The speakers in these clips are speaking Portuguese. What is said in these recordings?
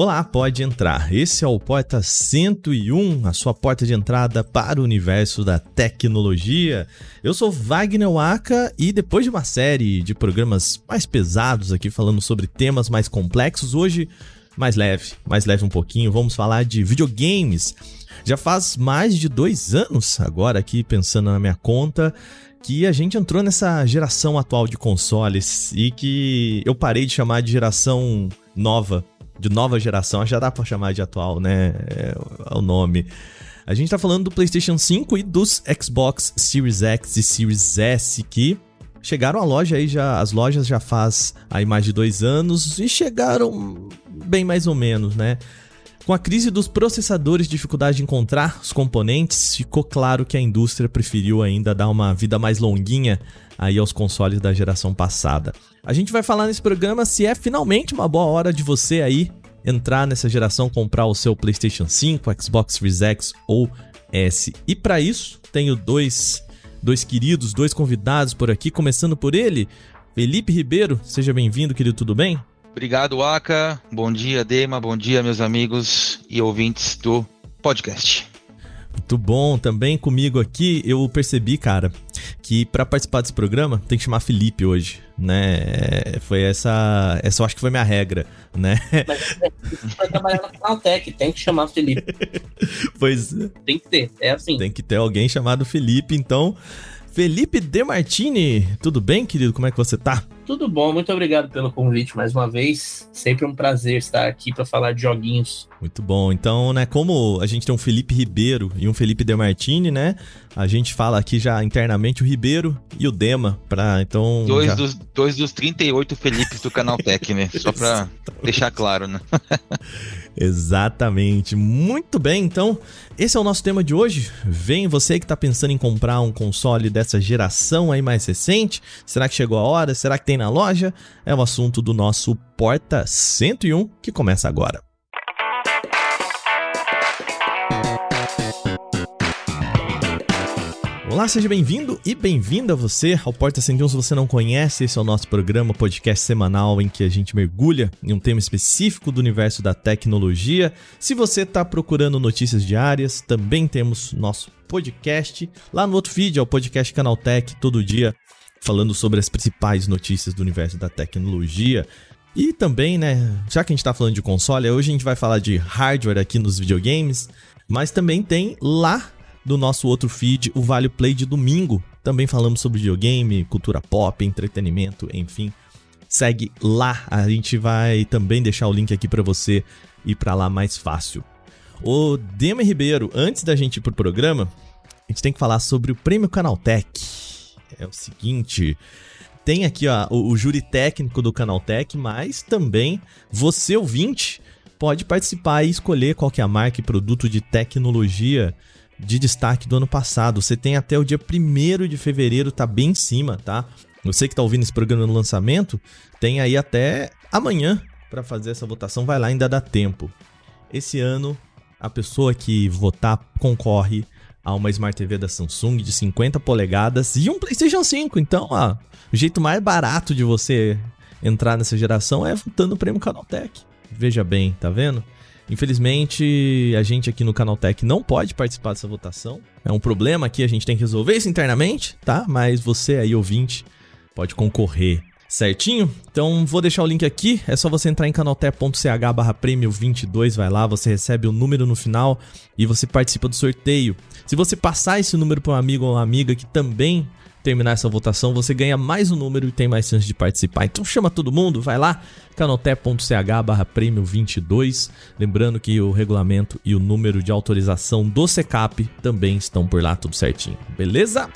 Olá, pode entrar. Esse é o Porta 101, a sua porta de entrada para o universo da tecnologia. Eu sou Wagner Waka e depois de uma série de programas mais pesados aqui falando sobre temas mais complexos, hoje mais leve, mais leve um pouquinho, vamos falar de videogames. Já faz mais de dois anos, agora aqui pensando na minha conta, que a gente entrou nessa geração atual de consoles e que eu parei de chamar de geração nova, de nova geração, já dá pra chamar de atual, né? É, é o nome. A gente tá falando do PlayStation 5 e dos Xbox Series X e Series S que chegaram à loja aí já, as lojas já faz aí mais de dois anos e chegaram bem mais ou menos, né? Com a crise dos processadores e dificuldade de encontrar os componentes, ficou claro que a indústria preferiu ainda dar uma vida mais longuinha aí aos consoles da geração passada. A gente vai falar nesse programa se é finalmente uma boa hora de você aí entrar nessa geração, comprar o seu PlayStation 5, Xbox Series X ou S. E para isso, tenho dois, dois queridos, dois convidados por aqui, começando por ele, Felipe Ribeiro. Seja bem-vindo, querido, tudo bem? Obrigado, Aka. Bom dia, Dema. Bom dia, meus amigos e ouvintes do podcast. Muito bom. Também comigo aqui, eu percebi, cara, que para participar desse programa tem que chamar Felipe hoje, né? É, foi essa, essa eu acho que foi minha regra, né? Mas vai trabalhar na Canaltech, tem que chamar Felipe. pois tem que ter, é assim. Tem que ter alguém chamado Felipe, então Felipe Demartini, tudo bem, querido? Como é que você tá? Tudo bom, muito obrigado pelo convite mais uma vez. Sempre um prazer estar aqui para falar de joguinhos. Muito bom. Então, né, como a gente tem um Felipe Ribeiro e um Felipe Demartini, né? A gente fala aqui já internamente o Ribeiro e o Dema, para então dois já... dos dois dos 38 Felipes do Canal Tech, né? Só para deixar claro, né? Exatamente. Muito bem, então, esse é o nosso tema de hoje. Vem você que está pensando em comprar um console dessa geração aí mais recente. Será que chegou a hora? Será que tem na loja? É o assunto do nosso Porta 101 que começa agora. Olá, seja bem-vindo e bem-vinda você ao Porta 101. Se você não conhece, esse é o nosso programa, podcast semanal em que a gente mergulha em um tema específico do universo da tecnologia. Se você está procurando notícias diárias, também temos nosso podcast lá no outro feed, é o podcast Canaltech, todo dia falando sobre as principais notícias do universo da tecnologia. E também, né, já que a gente está falando de console, hoje a gente vai falar de hardware aqui nos videogames, mas também tem lá do nosso outro feed, o Vale Play de domingo. Também falamos sobre videogame, cultura pop, entretenimento, enfim. Segue lá, a gente vai também deixar o link aqui para você ir para lá mais fácil. O Dema Ribeiro, antes da gente ir pro programa, a gente tem que falar sobre o Prêmio Canaltech. É o seguinte, tem aqui ó, o, o júri técnico do Canaltech, mas também você ouvinte pode participar e escolher qual que é a marca e produto de tecnologia de destaque do ano passado. Você tem até o dia 1 de fevereiro, tá bem em cima, tá? Você que tá ouvindo esse programa no lançamento, tem aí até amanhã para fazer essa votação. Vai lá, ainda dá tempo. Esse ano, a pessoa que votar concorre a uma Smart TV da Samsung de 50 polegadas e um PlayStation 5. Então, ó, o jeito mais barato de você entrar nessa geração é votando o prêmio Canaltech. Veja bem, tá vendo? Infelizmente, a gente aqui no Canaltech não pode participar dessa votação. É um problema aqui, a gente tem que resolver isso internamente, tá? Mas você aí, ouvinte, pode concorrer. Certinho? Então vou deixar o link aqui. É só você entrar em canaltech.ch barra prêmio 22, vai lá, você recebe o número no final e você participa do sorteio. Se você passar esse número para um amigo ou uma amiga que também terminar essa votação, você ganha mais um número e tem mais chance de participar. Então chama todo mundo, vai lá, canoté.ch barra prêmio 22. Lembrando que o regulamento e o número de autorização do SECAP também estão por lá, tudo certinho. Beleza?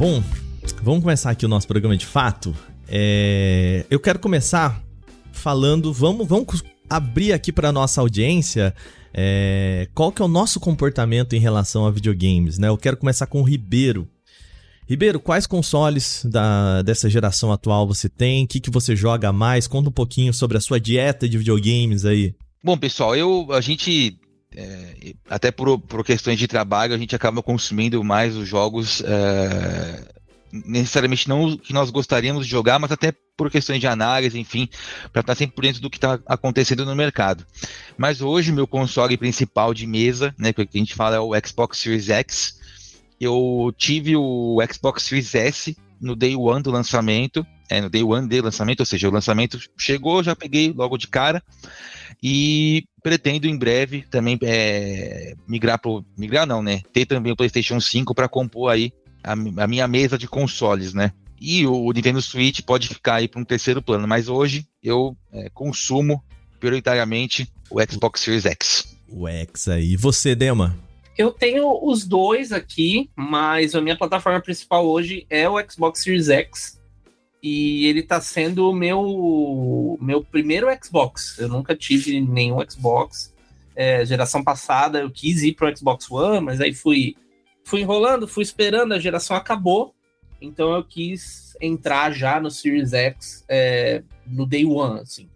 Bom, vamos começar aqui o nosso programa de fato. É... Eu quero começar falando, vamos, vamos abrir aqui para nossa audiência é, qual que é o nosso comportamento em relação a videogames, né? Eu quero começar com o Ribeiro. Ribeiro, quais consoles da, dessa geração atual você tem? O que, que você joga mais? Conta um pouquinho sobre a sua dieta de videogames aí. Bom, pessoal, eu a gente é, até por, por questões de trabalho, a gente acaba consumindo mais os jogos. É, necessariamente não que nós gostaríamos de jogar, mas até por questões de análise, enfim, para estar sempre por dentro do que está acontecendo no mercado. Mas hoje, meu console principal de mesa, né, que a gente fala é o Xbox Series X. Eu tive o Xbox Series S no day one do lançamento, é, no day one de lançamento, ou seja, o lançamento chegou, já peguei logo de cara. E pretendo em breve também é, migrar para migrar não, né? Ter também o PlayStation 5 para compor aí a, a, minha mesa de consoles, né? E o Nintendo Switch pode ficar aí para um terceiro plano, mas hoje eu é, consumo prioritariamente o Xbox Series X. O X aí. E você, Dema? Eu tenho os dois aqui, mas a minha plataforma principal hoje é o Xbox Series X e ele tá sendo o meu, meu primeiro Xbox. Eu nunca tive nenhum Xbox. É, geração passada eu quis ir pro Xbox One, mas aí fui, fui enrolando, fui esperando, a geração acabou. Então eu quis entrar já no Series X é, no Day One, assim.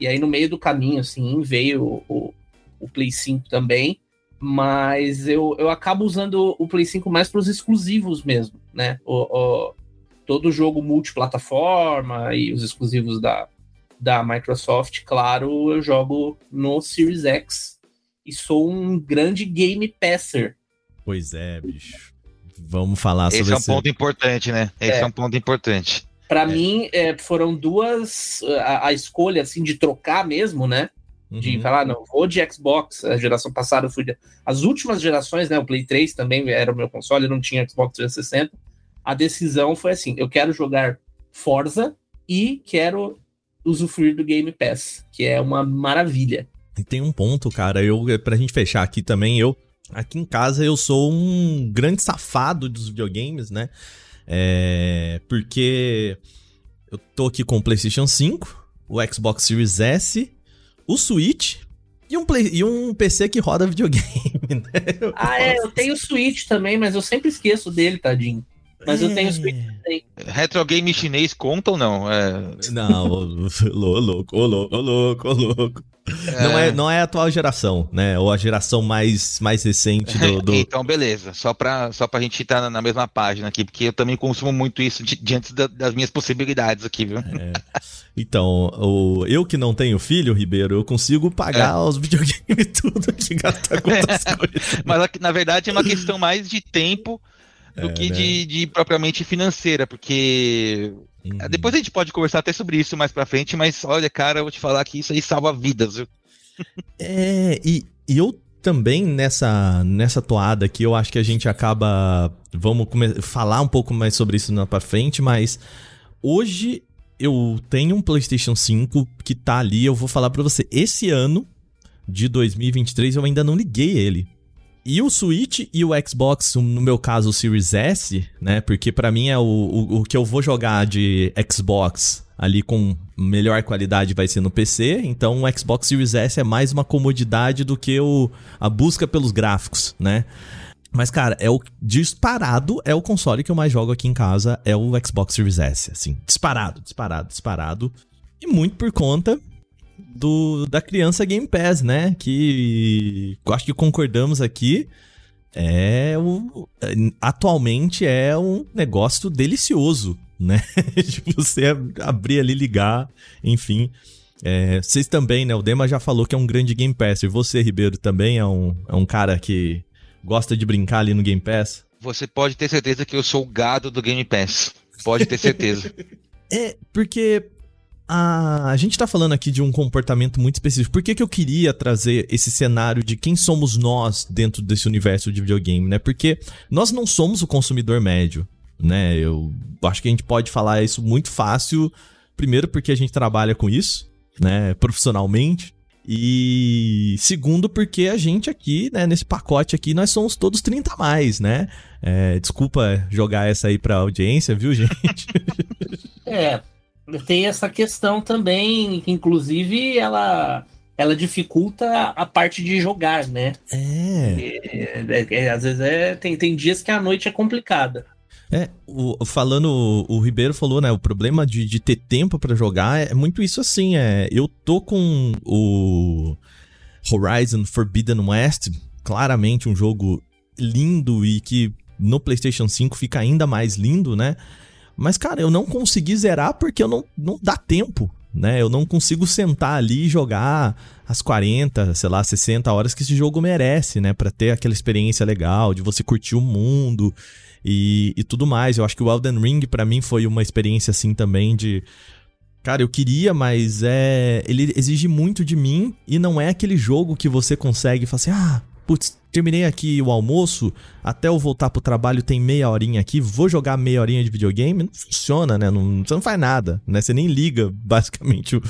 E aí no meio do caminho, assim, veio o, o Play 5 também. Mas eu, eu acabo usando o Play 5 mais para os exclusivos mesmo, né? O, o, todo jogo multiplataforma e os exclusivos da, da Microsoft, claro, eu jogo no Series X e sou um grande game passer. Pois é, bicho. Vamos falar esse sobre esse... é um ponto importante, né? Esse é, é um ponto importante. Para é. mim, é, foram duas a, a, escolha assim de trocar mesmo, né? De uhum. falar, não, vou de Xbox. A geração passada eu fui de... as últimas gerações, né? O Play 3 também era o meu console, não tinha Xbox 360 a decisão foi assim: eu quero jogar Forza e quero usufruir do Game Pass, que é uma maravilha. E tem um ponto, cara, eu pra gente fechar aqui também, eu aqui em casa eu sou um grande safado dos videogames, né? É, porque eu tô aqui com o PlayStation 5, o Xbox Series S, o Switch e um, play, e um PC que roda videogame, né? ah, é, eu tenho o Switch também, mas eu sempre esqueço dele, tadinho. Mas eu tenho Switch também. Retro game chinês conta ou não? É... Não, ô louco, ô louco, ô louco, ô louco. É... Não, é, não é a atual geração, né? Ou a geração mais, mais recente do, do... então, beleza. Só pra, só pra gente estar na mesma página aqui, porque eu também consumo muito isso diante da, das minhas possibilidades aqui, viu? É. Então, o, eu que não tenho filho, Ribeiro, eu consigo pagar é. os videogames tudo aqui, gastar com outras coisas. Mas na verdade é uma questão mais de tempo do é, que né? de, de, propriamente financeira, porque uhum. depois a gente pode conversar até sobre isso mais pra frente, mas olha, cara, eu vou te falar que isso aí salva vidas, viu? É, e, e eu também nessa, nessa toada aqui, eu acho que a gente acaba. Vamos falar um pouco mais sobre isso na pra frente, mas hoje eu tenho um PlayStation 5 que tá ali. Eu vou falar pra você, esse ano de 2023 eu ainda não liguei ele. E o Switch e o Xbox, no meu caso o Series S, né? Porque para mim é o, o, o, que eu vou jogar de Xbox ali com melhor qualidade vai ser no PC. Então o Xbox Series S é mais uma comodidade do que o, a busca pelos gráficos, né? Mas, cara, é o disparado, é o console que eu mais jogo aqui em casa, é o Xbox Series S, assim. Disparado, disparado, disparado. E muito por conta do da criança Game Pass, né? Que acho que concordamos aqui. É o, atualmente é um negócio delicioso, né? de você abrir ali, ligar, enfim. É, vocês também, né? O Dema já falou que é um grande Game Pass. E você, Ribeiro, também é um, é um cara que gosta de brincar ali no Game Pass? Você pode ter certeza que eu sou o gado do Game Pass. Pode ter certeza. é, porque a, a gente tá falando aqui de um comportamento muito específico. Por que, que eu queria trazer esse cenário de quem somos nós dentro desse universo de videogame, né? Porque nós não somos o consumidor médio, né? Eu acho que a gente pode falar isso muito fácil. Primeiro, porque a gente trabalha com isso, né? Profissionalmente. E segundo, porque a gente aqui, né, nesse pacote aqui, nós somos todos 30 a mais, né? É, desculpa jogar essa aí pra audiência, viu, gente? é, tem essa questão também, que inclusive ela ela dificulta a parte de jogar, né? É. é, é, é às vezes é, tem, tem dias que a noite é complicada. É, o, falando, o, Ribeiro falou, né? O problema de, de ter tempo para jogar é muito isso assim. É, eu tô com o Horizon Forbidden West, claramente um jogo lindo e que no PlayStation 5 fica ainda mais lindo, né? Mas, cara, eu não consegui zerar porque eu não, não dá tempo, né? Eu não consigo sentar ali e jogar as 40, sei lá, 60 horas que esse jogo merece, né? Pra ter aquela experiência legal, de você curtir o mundo e, e tudo mais. Eu acho que o Elden Ring, para mim, foi uma experiência assim também de. Cara, eu queria, mas é. Ele exige muito de mim e não é aquele jogo que você consegue falar assim, ah, putz, terminei aqui o almoço, até eu voltar pro trabalho tem meia horinha aqui, vou jogar meia horinha de videogame. Não funciona, né? Não, você não faz nada, né? Você nem liga, basicamente, o,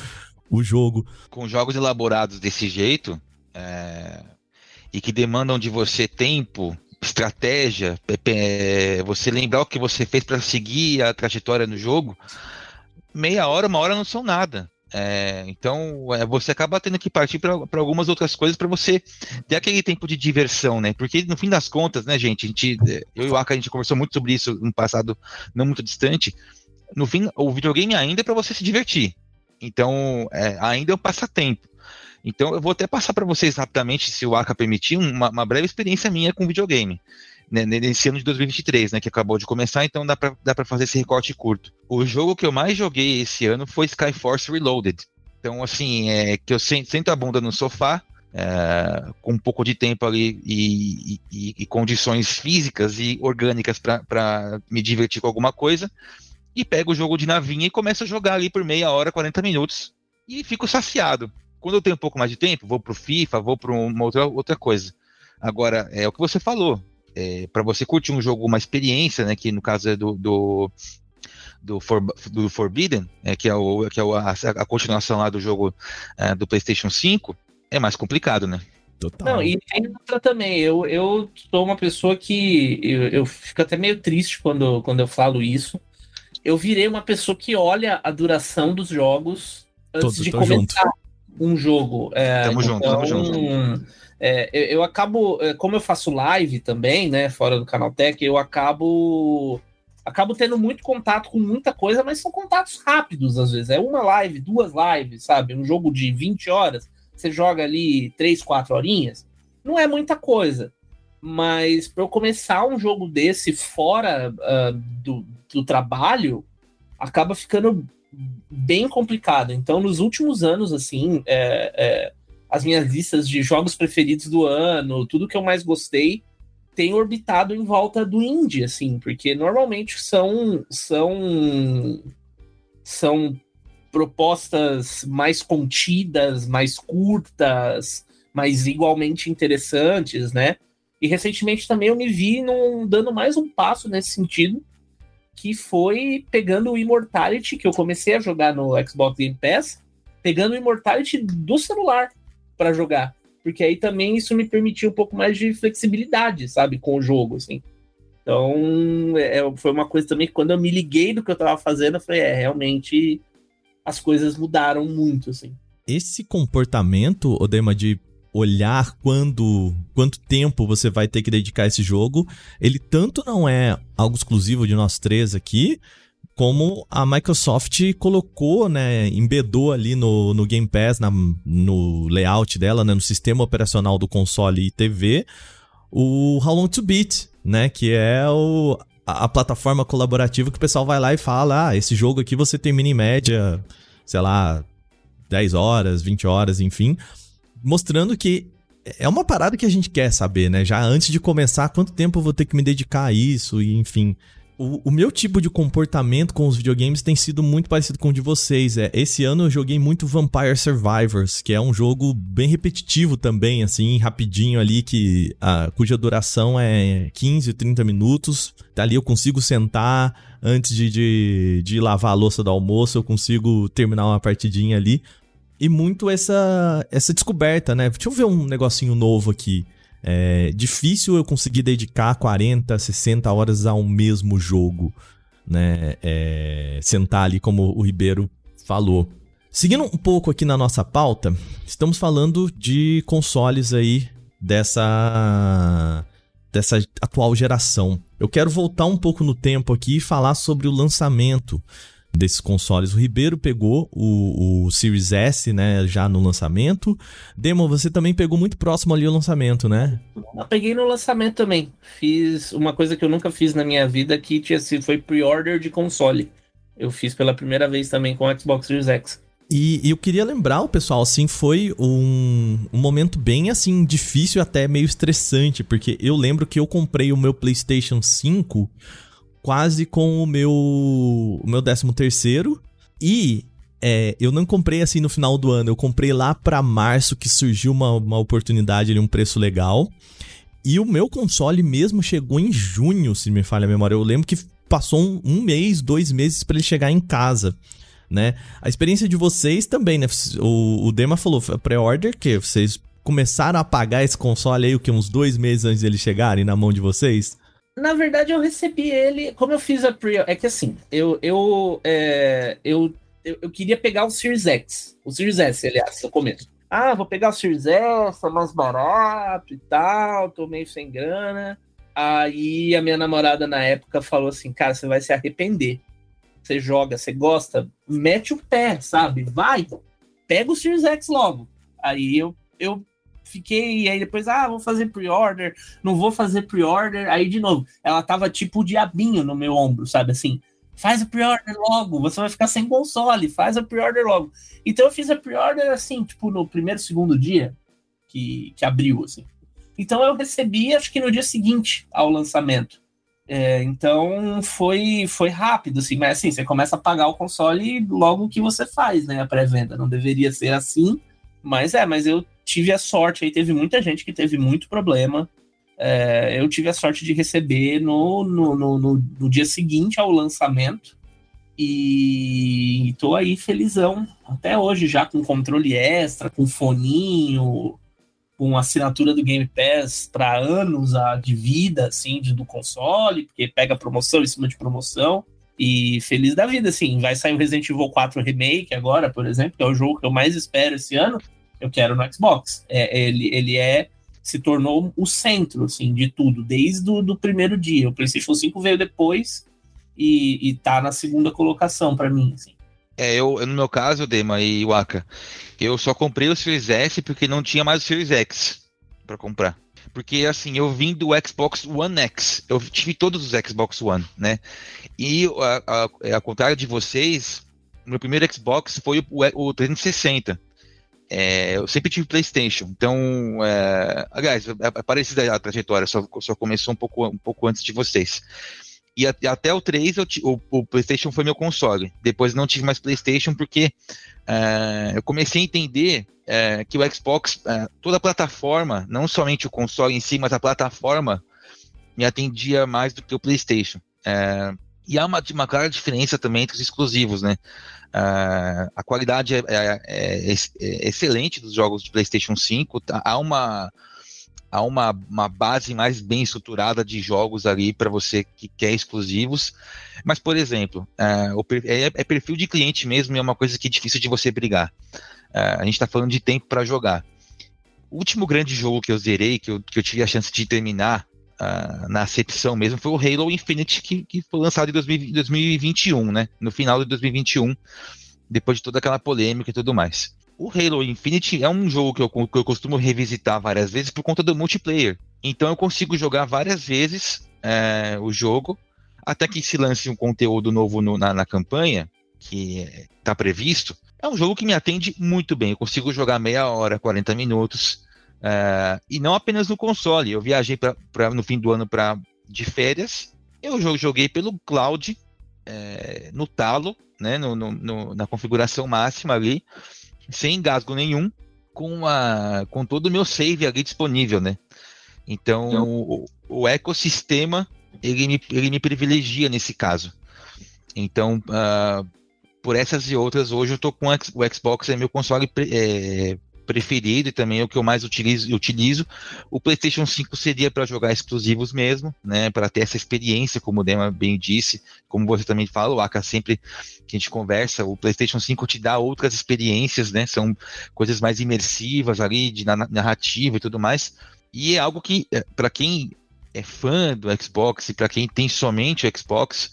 o jogo. Com jogos elaborados desse jeito, é... e que demandam de você tempo, estratégia, é, você lembrar o que você fez para seguir a trajetória no jogo, meia hora, uma hora não são nada. É, então é, você acaba tendo que partir para algumas outras coisas para você ter aquele tempo de diversão, né? Porque no fim das contas, né, gente, a gente eu e o Aka a gente conversou muito sobre isso no passado não muito distante. No fim, o videogame ainda é para você se divertir. Então, é, ainda é um passatempo. Então, eu vou até passar para vocês rapidamente, se o Aka permitir, uma, uma breve experiência minha com videogame né, nesse ano de 2023, né, que acabou de começar, então dá pra, dá fazer esse recorte curto. O jogo que eu mais joguei esse ano foi Skyforce Reloaded. Então, assim, é que eu sento a bunda no sofá, é, com um pouco de tempo ali e, e, e condições físicas e orgânicas para me divertir com alguma coisa, e pego o jogo de navinha e começo a jogar ali por meia hora, 40 minutos, e fico saciado. Quando eu tenho um pouco mais de tempo, vou pro FIFA, vou para uma outra, outra coisa. Agora, é o que você falou é, para você curtir um jogo, uma experiência, né, que no caso é do, do, do, For, do Forbidden, é, que é, o, que é a, a continuação lá do jogo é, do PlayStation 5, é mais complicado, né? Total. Não, e tem outra também. Eu, eu sou uma pessoa que eu, eu fico até meio triste quando, quando eu falo isso. Eu virei uma pessoa que olha a duração dos jogos antes de começar junto. um jogo. É, tamo então, junto, tamo junto. É, eu, eu, acabo, é, como eu faço live também, né, fora do canal Tech, eu acabo acabo tendo muito contato com muita coisa, mas são contatos rápidos às vezes. É uma live, duas lives, sabe? Um jogo de 20 horas, você joga ali 3, 4 horinhas. Não é muita coisa. Mas para eu começar um jogo desse fora uh, do, do trabalho, acaba ficando bem complicado. Então, nos últimos anos, assim, é, é, as minhas listas de jogos preferidos do ano, tudo que eu mais gostei, tem orbitado em volta do indie, assim, porque normalmente são são são propostas mais contidas, mais curtas, mas igualmente interessantes, né? E recentemente também eu me vi num, dando mais um passo nesse sentido, que foi pegando o Immortality, que eu comecei a jogar no Xbox Game Pass, pegando o Immortality do celular para jogar. Porque aí também isso me permitiu um pouco mais de flexibilidade, sabe, com o jogo, assim. Então, é, é, foi uma coisa também que quando eu me liguei do que eu tava fazendo, eu falei, é, realmente as coisas mudaram muito, assim. Esse comportamento, Odema, de olhar quando quanto tempo você vai ter que dedicar a esse jogo, ele tanto não é algo exclusivo de nós três aqui, como a Microsoft colocou, né, embedou ali no, no Game Pass, na, no layout dela, né, no sistema operacional do console e TV, o How Long to Beat, né, que é o, a, a, plataforma colaborativa que o pessoal vai lá e fala, ah, esse jogo aqui você termina em média, sei lá, 10 horas, 20 horas, enfim, mostrando que é uma parada que a gente quer saber, né? Já antes de começar, quanto tempo eu vou ter que me dedicar a isso e enfim. O, o, meu tipo de comportamento com os videogames tem sido muito parecido com o de vocês. É, esse ano eu joguei muito Vampire Survivors, que é um jogo bem repetitivo também, assim, rapidinho ali, que a, cuja duração é 15, 30 minutos. Dali eu consigo sentar antes de, de, de lavar a louça do almoço, eu consigo terminar uma partidinha ali. E muito essa, essa descoberta, né? Deixa eu ver um negocinho novo aqui. É difícil eu conseguir dedicar 40, 60 horas ao mesmo jogo, né? É, sentar ali como o Ribeiro falou. Seguindo um pouco aqui na nossa pauta, estamos falando de consoles aí dessa dessa atual geração. Eu quero voltar um pouco no tempo aqui e falar sobre o lançamento desses consoles. O Ribeiro pegou o, o Series S, né, já no lançamento. Demo, você também pegou muito próximo ali o lançamento, né? Eu peguei no lançamento também. Fiz uma coisa que eu nunca fiz na minha vida, que tinha sido, foi pre-order de console. Eu fiz pela primeira vez também com o Xbox Series X. E, e, eu queria lembrar o pessoal, assim, foi um, um momento bem, assim, difícil até meio estressante, porque eu lembro que eu comprei o meu PlayStation 5 quase com o meu, o meu 13 terceiro e é, eu não comprei assim no final do ano, eu comprei lá para março que surgiu uma, uma oportunidade ali, um preço legal. E o meu console mesmo chegou em junho, se me falha a memória. Eu lembro que passou um, um mês, dois meses para ele chegar em casa né? A experiência de vocês também, né? O, o Dema falou, pré-order que vocês começaram a pagar esse console aí o que uns dois meses antes dele chegarem na mão de vocês? Na verdade, eu recebi ele. Como eu fiz a pre É que assim, eu, eu, é, eu, eu, eu, queria pegar o Series X. O Series S, aliás, no começo. Ah, vou pegar o Series S, é mais barato e tal, tô meio sem grana. Aí a minha namorada na época falou assim: cara, você vai se arrepender você joga, você gosta, mete o pé, sabe? Vai, pega o Series X logo. Aí eu, eu fiquei, aí depois, ah, vou fazer pre-order, não vou fazer pre-order. Aí de novo, ela tava tipo o diabinho no meu ombro, sabe assim? Faz o pre-order logo, você vai ficar sem console, faz o pre-order logo. Então eu fiz a pre-order assim, tipo no primeiro, segundo dia que, que abriu, assim. Então eu recebi, acho que no dia seguinte ao lançamento. É, então foi foi rápido, assim, mas assim, você começa a pagar o console logo que você faz, né? A pré-venda. Não deveria ser assim, mas é, mas eu tive a sorte, aí teve muita gente que teve muito problema. É, eu tive a sorte de receber no, no, no, no, no dia seguinte ao lançamento. E tô aí felizão até hoje, já com controle extra, com foninho, com assinatura do Game Pass para anos a, de vida, assim, de, do console, porque pega promoção em cima de promoção. E feliz da vida, assim. Vai sair o Resident Evil 4 Remake agora, por exemplo, que é o jogo que eu mais espero esse ano. Eu quero no Xbox. É, ele, ele é se tornou o centro, assim, de tudo, desde o do primeiro dia. O PlayStation 5 veio depois e, e tá na segunda colocação para mim, assim. É, eu, no meu caso, Dema e Waka, eu só comprei o Series S porque não tinha mais o Series X para comprar. Porque, assim, eu vim do Xbox One X. Eu tive todos os Xbox One, né? E, a, a, ao contrário de vocês, meu primeiro Xbox foi o, o 360. É, eu sempre tive PlayStation, então, é, aliás, é, é parecida a trajetória, só, só começou um pouco, um pouco antes de vocês. E a, até o 3, eu, o, o, PlayStation foi meu console. Depois não tive mais PlayStation porque uh, eu comecei a entender uh, que o Xbox, uh, toda a plataforma, não somente o console em si, mas a plataforma, me atendia mais do que o PlayStation. E há uma, uma clara diferença também entre os exclusivos, né? a qualidade é, é, é, é, excelente dos jogos de PlayStation 5. Tá? Há uma há uma, uma base mais bem estruturada de jogos ali para você que quer exclusivos. Mas, por exemplo, uh, é, é, perfil de cliente mesmo e é uma coisa que é difícil de você brigar. Uh, a gente está falando de tempo para jogar. O último grande jogo que eu zerei, que eu, que eu tive a chance de terminar uh, na acepção mesmo, foi o Halo Infinite, que, que foi lançado em 2000, 2021, né? No final de 2021, depois de toda aquela polêmica e tudo mais. O Halo Infinite é um jogo que eu, que eu costumo revisitar várias vezes por conta do multiplayer. Então eu consigo jogar várias vezes é, o jogo, até que se lance um conteúdo novo no, na, na, campanha, que está previsto. É um jogo que me atende muito bem. Eu consigo jogar meia hora, 40 minutos. É, e não apenas no console. Eu viajei pra, pra no fim do ano pra, de férias. Eu joguei pelo cloud, é, no talo, né, no, no, no, na configuração máxima ali sem engasgo nenhum, com, a, com todo o meu save ali disponível, né? Então, então o, o, ecossistema, ele me, ele me privilegia nesse caso. Então, uh, por essas e outras, hoje eu estou com o Xbox, é meu console é, preferido e também é o que eu mais utilizo. utilizo. O PlayStation 5 seria para jogar exclusivos mesmo, né, para ter essa experiência, como o Dema bem disse, como você também fala, o Aka sempre que a gente conversa, o PlayStation 5 te dá outras experiências, né, são coisas mais imersivas ali, de narrativa e tudo mais. E é algo que, é, para quem é fã do Xbox e para quem tem somente o Xbox,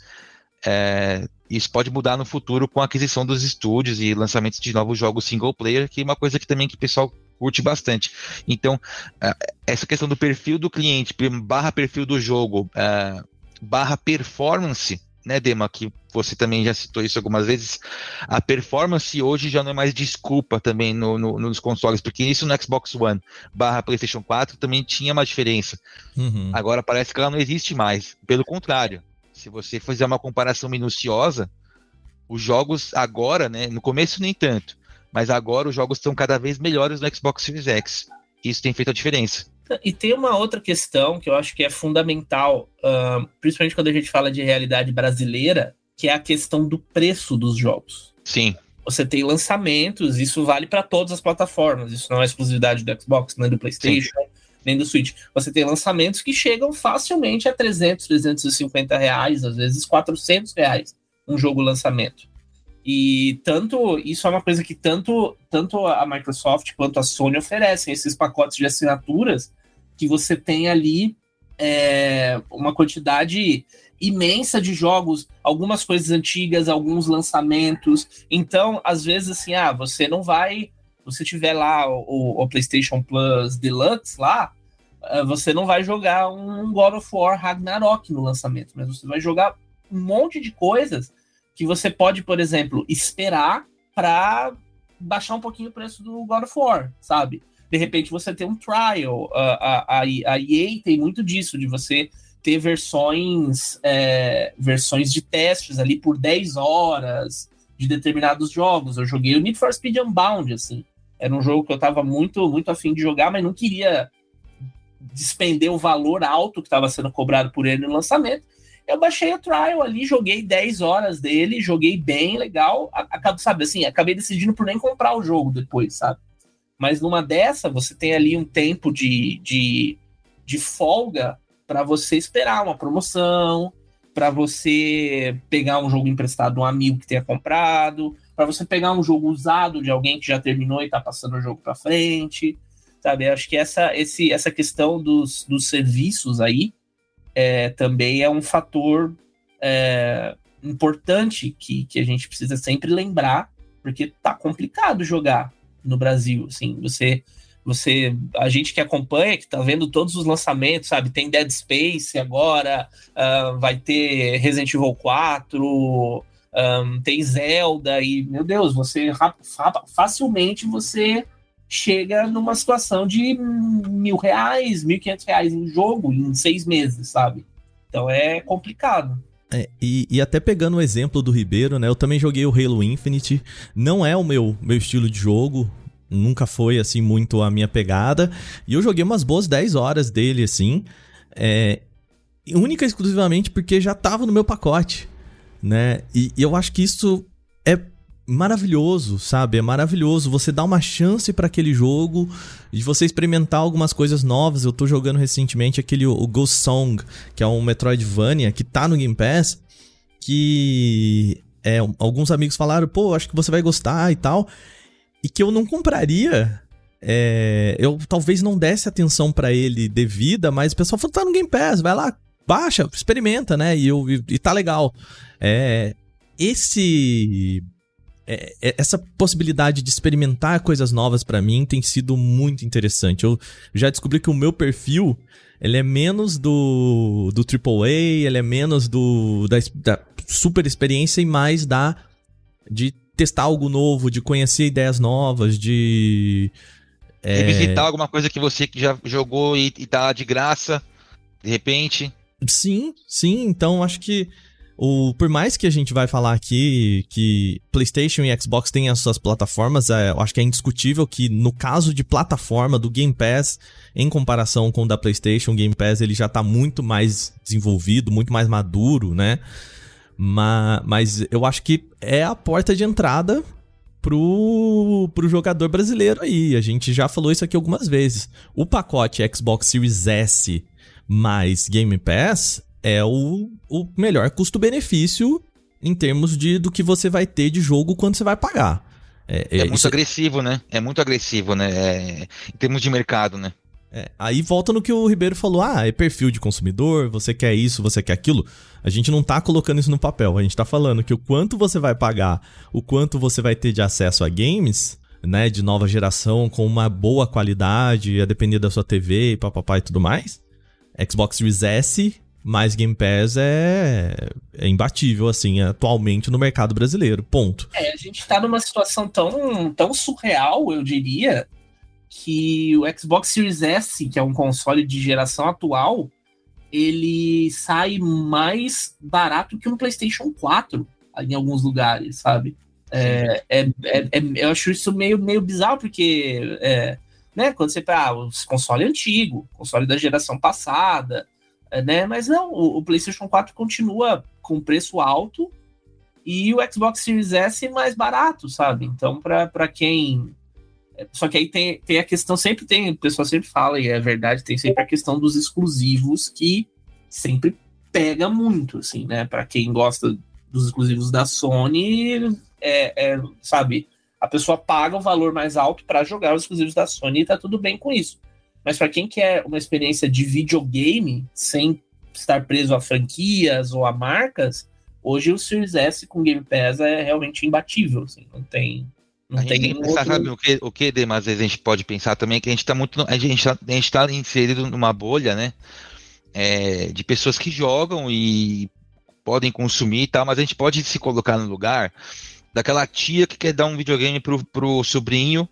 É, isso pode mudar no futuro com a aquisição dos estúdios e lançamentos de novos jogos single player, que é uma coisa que também que o pessoal curte bastante. Então, é, essa questão do perfil do cliente barra perfil do jogo é, barra performance, né, Dema, que você também já citou isso algumas vezes, a performance hoje já não é mais desculpa também no, no, nos consoles, porque isso no Xbox One barra PlayStation 4 também tinha uma diferença. Uhum. Agora parece que ela não existe mais. Pelo contrário, se você fizer uma comparação minuciosa, os jogos agora, né, no começo nem tanto, mas agora os jogos estão cada vez melhores no Xbox Series X. Isso tem feito a diferença. E tem uma outra questão que eu acho que é fundamental, uh, principalmente quando a gente fala de realidade brasileira, que é a questão do preço dos jogos. Sim. Você tem lançamentos, isso vale para todas as plataformas, isso não é exclusividade do Xbox, nem do PlayStation, Sim. Nem do Switch. Você tem lançamentos que chegam facilmente a 300, 350 reais, às vezes 400 reais, um jogo lançamento. E tanto isso é uma coisa que tanto, tanto a Microsoft quanto a Sony oferecem esses pacotes de assinaturas que você tem ali é, uma quantidade imensa de jogos, algumas coisas antigas, alguns lançamentos. Então, às vezes, assim, ah, você não vai. Você tiver lá o, o PlayStation Plus Deluxe lá, ah, você não vai jogar um God of War Ragnarok no lançamento, mas você vai jogar um monte de coisas que você pode, por exemplo, esperar para baixar um pouquinho o preço do God of War, sabe? De repente você tem um trial. A, a, a EA tem muito disso, de você ter versões, é, versões de testes ali por 10 horas de determinados jogos. Eu joguei o Need for Speed Unbound, assim. Era um jogo que eu tava muito, muito afim de jogar, mas não queria despender o valor alto que estava sendo cobrado por ele no lançamento. Eu baixei o trial ali, joguei 10 horas dele, joguei bem, legal. Acabo, sabe, assim, acabei decidindo por nem comprar o jogo depois, sabe? Mas numa dessa, você tem ali um tempo de, de, de folga para você esperar uma promoção, para você pegar um jogo emprestado de um amigo que tenha comprado, para você pegar um jogo usado de alguém que já terminou e está passando o jogo para frente, sabe? Acho que essa, esse, essa questão dos, dos serviços aí é, também é um fator é, importante que, que a gente precisa sempre lembrar, porque tá complicado jogar no Brasil, assim, você você, a gente que acompanha, que tá vendo todos os lançamentos, sabe? Tem Dead Space agora, uh, vai ter Resident Evil 4, um, tem Zelda, e, meu Deus, você facilmente você chega numa situação de mil reais, mil quinhentos reais em jogo em seis meses, sabe? Então é complicado. É, e, e, até pegando o exemplo do Ribeiro, né? Eu também joguei o Halo Infinite. Não é o meu, meu estilo de jogo nunca foi assim muito a minha pegada. E eu joguei umas boas 10 horas dele, assim. É, única e exclusivamente porque já tava no meu pacote, né? E, e eu acho que isso é maravilhoso, sabe? É maravilhoso você dar uma chance para aquele jogo de você experimentar algumas coisas novas. Eu tô jogando recentemente aquele o Ghost Song, que é um Metroidvania que tá no Game Pass, que é, alguns amigos falaram, pô, acho que você vai gostar e tal e que eu não compraria. É, eu talvez não desse atenção para ele devida, mas o pessoal falou: tá no Game Pass, vai lá, baixa, experimenta, né? E, eu, e, e tá legal. É, esse. É, é essa possibilidade de experimentar coisas novas para mim tem sido muito interessante. Eu já descobri que o meu perfil ele é menos do, do AAA, ele é menos do da, da super experiência e mais da de testar algo novo, de conhecer ideias novas, de. É... Revisitar alguma coisa que você já jogou e, e tá de graça, de repente. Sim, sim. Então acho que. O, por mais que a gente vai falar aqui que PlayStation e Xbox têm as suas plataformas, é, eu acho que é indiscutível que no caso de plataforma do Game Pass, em comparação com o da PlayStation, o Game Pass ele já está muito mais desenvolvido, muito mais maduro, né? Mas, mas eu acho que é a porta de entrada pro, pro jogador brasileiro aí. A gente já falou isso aqui algumas vezes. O pacote Xbox Series S mais Game Pass é o, o melhor custo-benefício em termos de do que você vai ter de jogo quando você vai pagar. É, é, é muito agressivo, né? É muito agressivo, né? É, em termos de mercado, né? É, aí volta no que o Ribeiro falou: ah, é perfil de consumidor, você quer isso, você quer aquilo. A gente não tá colocando isso no papel, a gente tá falando que o quanto você vai pagar, o quanto você vai ter de acesso a games, né, de nova geração, com uma boa qualidade, a depender da sua TV e papapá e tudo mais. Xbox Series S mais Game Pass é, é imbatível, assim, atualmente no mercado brasileiro. Ponto. É, a gente tá numa situação tão, tão surreal, eu diria, que o Xbox Series S, que é um console de geração atual, ele sai mais barato que um PlayStation 4 em alguns lugares, sabe? É, é, é, é, eu acho isso meio, meio bizarro, porque é, né, quando você ah, o console antigo, console da geração passada, é, né? Mas não, o, o, PlayStation 4 continua com preço alto e o Xbox Series S mais barato, sabe? Então, para quem. É, só que aí tem, tem a questão, sempre tem, o pessoal sempre fala, e é verdade, tem sempre a questão dos exclusivos que sempre pega muito, assim, né? Para quem gosta dos exclusivos da Sony, é, é, sabe? A pessoa paga o valor mais alto para jogar os exclusivos da Sony e tá tudo bem com isso. Mas para quem quer uma experiência de videogame, sem estar preso a franquias ou a marcas, hoje o Series S com Game Pass é realmente imbatível. Assim, não tem. Não a gente tem que pensar, outro... sabe o que, o que, Dema, às vezes a gente pode pensar também, que a gente está muito. A gente está tá inserido numa bolha, né? É, de pessoas que jogam e podem consumir e tal, mas a gente pode se colocar no lugar daquela tia que quer dar um videogame pro, pro sobrinho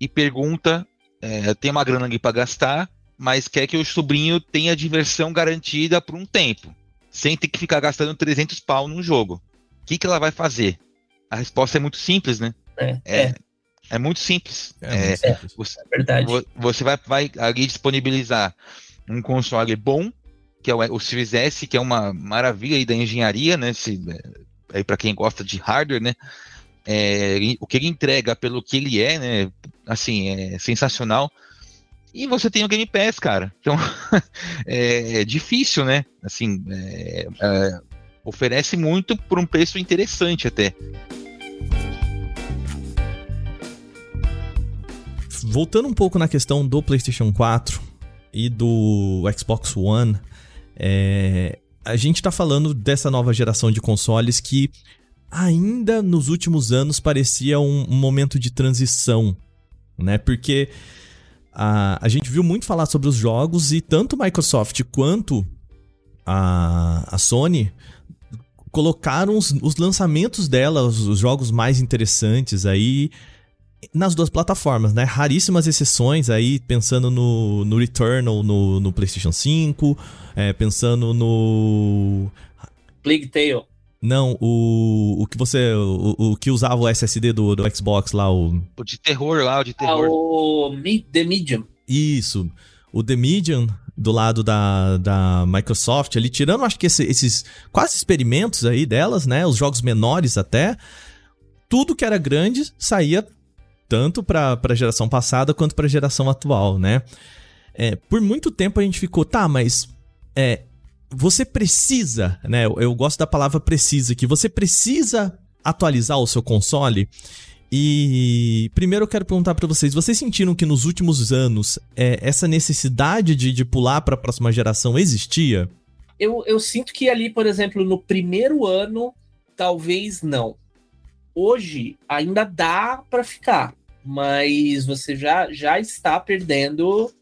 e pergunta é, tem uma grana ali para gastar, mas quer que o sobrinho tenha diversão garantida por um tempo, sem ter que ficar gastando 300 pau num jogo. O que, que ela vai fazer? A resposta é muito simples, né? É. é, é. é muito simples. É, muito é, simples. Você, é verdade. Você vai, vai ali disponibilizar um console bom, que é o, o Series S, que é uma maravilha aí da engenharia, né? Se, aí para quem gosta de hardware, né? É, o que ele entrega pelo que ele é, né? Assim, é sensacional. E você tem o Game Pass, cara. Então, é, é, difícil, né? Assim, é, é, oferece muito por um preço interessante até. Voltando um pouco na questão do PlayStation 4 e do Xbox One, é, a gente está falando dessa nova geração de consoles que ainda nos últimos anos parecia um, um momento de transição, né? Porque a, a gente viu muito falar sobre os jogos e tanto Microsoft quanto a, a Sony colocaram os, os lançamentos dela, os, os, jogos mais interessantes aí nas duas plataformas, né? Raríssimas exceções aí, pensando no, no Returnal no, no PlayStation 5, é, pensando no. Plague Tale. Não, o, o que você. O, o que usava o SSD do, do Xbox lá, o. O de terror lá, o de terror. Ah, o The Medium. Isso. O The Medium, do lado da, da Microsoft, ali, tirando, acho que esse, esses quase experimentos aí delas, né? Os jogos menores até. Tudo que era grande saía tanto para a geração passada quanto para a geração atual, né? É, por muito tempo a gente ficou, tá, mas é, você precisa, né? Eu gosto da palavra precisa, que você precisa atualizar o seu console. E primeiro eu quero perguntar para vocês: vocês sentiram que nos últimos anos é, essa necessidade de, de pular para a próxima geração existia? Eu, eu sinto que ali, por exemplo, no primeiro ano, talvez não. Hoje ainda dá para ficar, mas você já, já está perdendo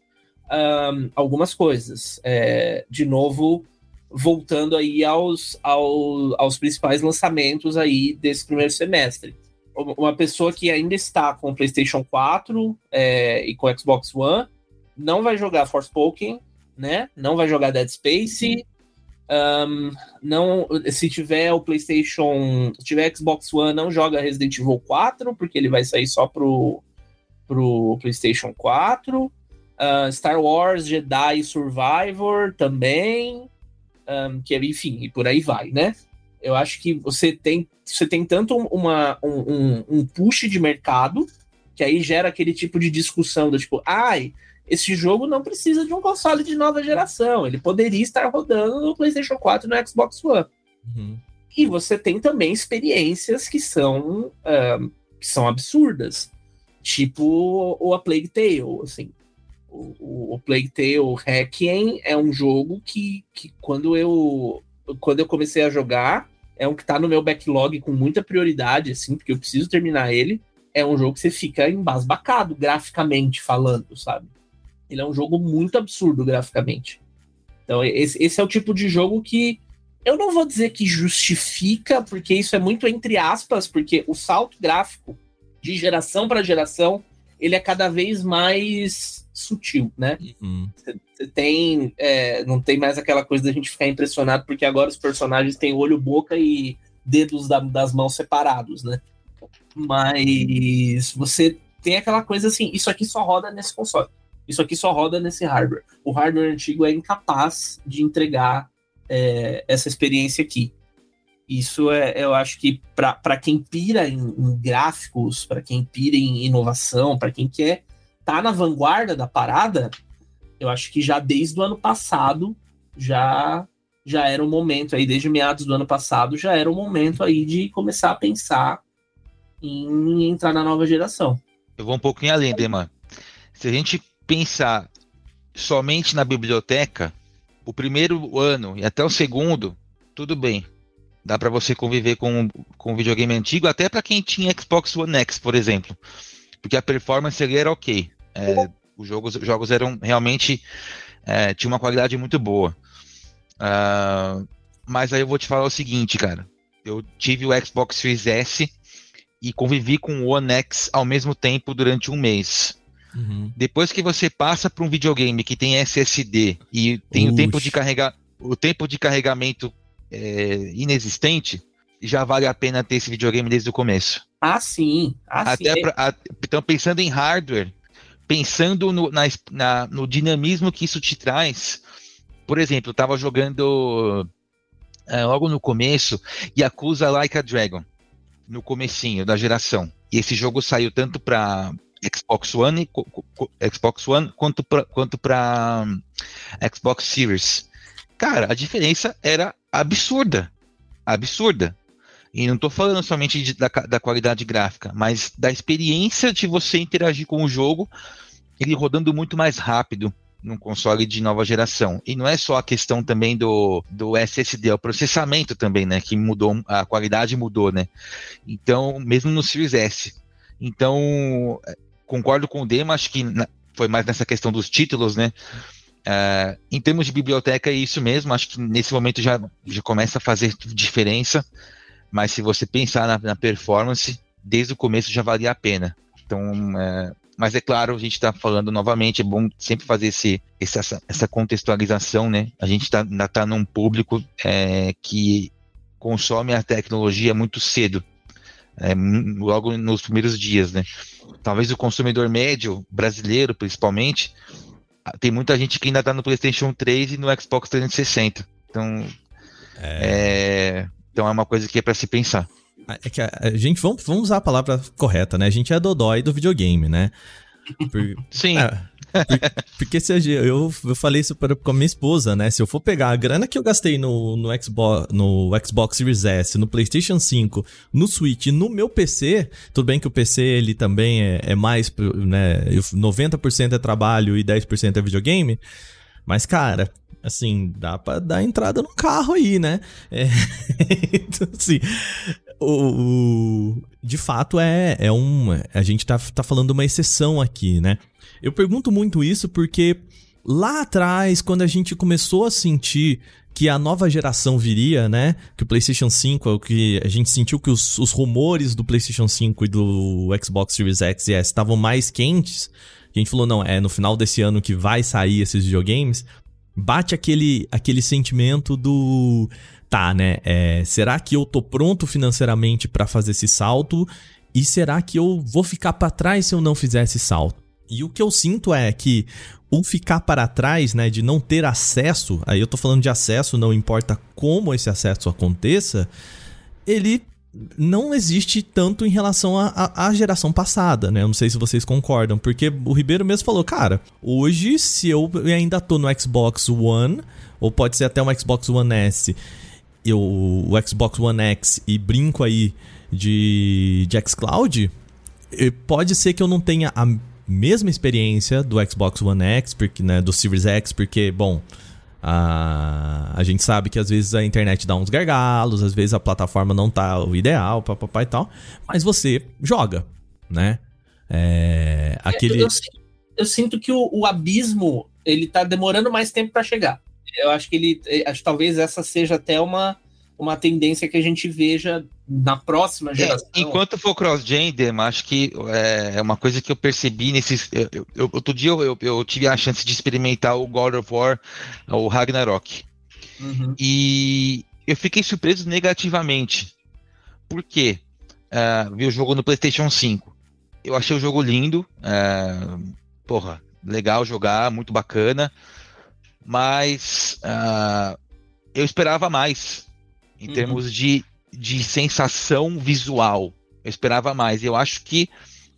um, algumas coisas. É, de novo, voltando aí aos, aos, aos principais lançamentos aí desse primeiro semestre. Uma pessoa que ainda está com o PlayStation 4 é, e com o Xbox One não vai jogar Forspoken, né? Não vai jogar Dead Space. Um, não, se tiver o PlayStation, se tiver Xbox One, não joga Resident Evil 4, porque ele vai sair só pro, pro PlayStation 4. Uh, Star Wars Jedi Survivor também um, que enfim, e por aí vai, né? Eu acho que você tem, você tem tanto uma, um, um, push de mercado, que aí gera aquele tipo de discussão do tipo, ai, esse jogo não precisa de um console de nova geração, ele poderia estar rodando no PlayStation 4 e no Xbox One. Uhum. E você tem também experiências que são, um, que são absurdas, tipo o A Plague Tale, assim. O, o Plague Tale Requiem é um jogo que, que quando eu quando eu comecei a jogar, é um que tá no meu backlog com muita prioridade, assim, porque eu preciso terminar ele. É um jogo que você fica embasbacado, graficamente falando, sabe? Ele é um jogo muito absurdo graficamente. Então, esse, esse é o tipo de jogo que eu não vou dizer que justifica, porque isso é muito entre aspas, porque o salto gráfico de geração para geração ele é cada vez mais sutil, né? Uhum. Tem. É, não tem mais aquela coisa da gente ficar impressionado, porque agora os personagens têm olho, boca e dedos da, das mãos separados, né? Mas você tem aquela coisa assim, isso aqui só roda nesse console. Isso aqui só roda nesse hardware. O hardware antigo é incapaz de entregar é, essa experiência aqui. Isso é, eu acho que para quem pira em, em gráficos, para quem pira em inovação, para quem quer tá na vanguarda da parada, eu acho que já desde o ano passado já já era o momento aí, desde meados do ano passado, já era o momento aí de começar a pensar em entrar na nova geração. Eu vou um pouquinho além, Deman. Se a gente pensar somente na biblioteca, o primeiro ano e até o segundo, tudo bem. Dá para você conviver com, com um videogame antigo, até para quem tinha Xbox One X, por exemplo. Porque a performance ali era ok. É, os, jogos, os jogos eram realmente. É, tinha uma qualidade muito boa. Uh, mas aí eu vou te falar o seguinte, cara. Eu tive o Xbox Series S e convivi com o One X ao mesmo tempo durante um mês. Uhum. Depois que você passa para um videogame que tem SSD e tem o tempo de carregar o tempo de carregamento é, inexistente, já vale a pena ter esse videogame desde o começo. Ah, sim. Ah, Até sim. Pra, a, então, pensando em hardware, pensando no, na, na, no dinamismo que isso te traz. Por exemplo, eu estava jogando é, logo no começo Yakuza Like a Dragon, no comecinho da geração. E esse jogo saiu tanto para Xbox One, Xbox One quanto para quanto para Xbox Series. Cara, a diferença era absurda. Absurda. E não estou falando somente de, da, da, qualidade gráfica, mas da experiência de você interagir com o jogo, ele rodando muito mais rápido num console de nova geração. E não é só a questão também do, do SSD, é o processamento também, né? Que mudou, a qualidade mudou, né? Então, mesmo no Series S. Então, concordo com o Demo, acho que na, foi mais nessa questão dos títulos, né? Uh, em termos de biblioteca, é isso mesmo. Acho que nesse momento já, já começa a fazer diferença. Mas se você pensar na, na performance, desde o começo já valia a pena. Então, é, mas é claro, a gente está falando novamente, é bom sempre fazer esse, essa, essa contextualização, né? A gente tá, ainda está num público é, que consome a tecnologia muito cedo, é, logo nos primeiros dias, né? Talvez o consumidor médio, brasileiro principalmente, tem muita gente que ainda está no PlayStation 3 e no Xbox 360. Então, é, é então é uma coisa que é para se pensar. É que a, a, gente, vamos, vamos usar a palavra correta, né? A gente é dodói do videogame, né? Por, Sim. É, por, porque se eu, eu, eu falei isso para, com a minha esposa, né? Se eu for pegar a grana que eu gastei no, no, Xbox, no Xbox Series S, no PlayStation 5, no Switch no meu PC, tudo bem que o PC ele também é, é mais, né? 90% é trabalho e 10% é videogame, mas cara, assim, dá pra dar entrada no carro aí, né? É, então, assim, o, o, de fato é, é um. A gente tá, tá falando uma exceção aqui, né? Eu pergunto muito isso porque lá atrás, quando a gente começou a sentir que a nova geração viria, né? Que o PlayStation 5, que a gente sentiu que os, os rumores do PlayStation 5 e do Xbox Series X e S estavam mais quentes. A gente falou, não, é no final desse ano que vai sair esses videogames bate aquele, aquele sentimento do tá, né? É, será que eu tô pronto financeiramente para fazer esse salto? E será que eu vou ficar para trás se eu não fizer esse salto? E o que eu sinto é que o ficar para trás, né, de não ter acesso, aí eu tô falando de acesso, não importa como esse acesso aconteça, ele não existe tanto em relação à geração passada, né? Eu não sei se vocês concordam, porque o Ribeiro mesmo falou, cara, hoje se eu ainda tô no Xbox One, ou pode ser até um Xbox One S, eu, o Xbox One X e brinco aí de, de xCloud, pode ser que eu não tenha a mesma experiência do Xbox One X, porque, né, do Series X, porque, bom, a, a gente sabe que às vezes a internet dá uns gargalos, às vezes a plataforma não tá o ideal, papapá e tal, mas você joga, né? É, aquele... Eu, eu, eu, sinto que o, o, abismo ele tá demorando mais tempo para chegar. Eu acho que ele, é, acho que talvez essa seja até uma uma tendência que a gente veja na próxima é, geração. É, enquanto for cross-gender, acho que é, é uma coisa que eu percebi nesses. Eu, eu, outro dia eu, eu, eu, tive a chance de experimentar o God of War, o Ragnarok. Uhum. E eu fiquei surpreso negativamente. Por quê? Uh, vi o jogo no PlayStation 5. Eu achei o jogo lindo. Uh, porra, legal jogar, muito bacana. Mas uh, eu esperava mais em uhum. termos de, de sensação visual. Eu esperava mais. Eu acho que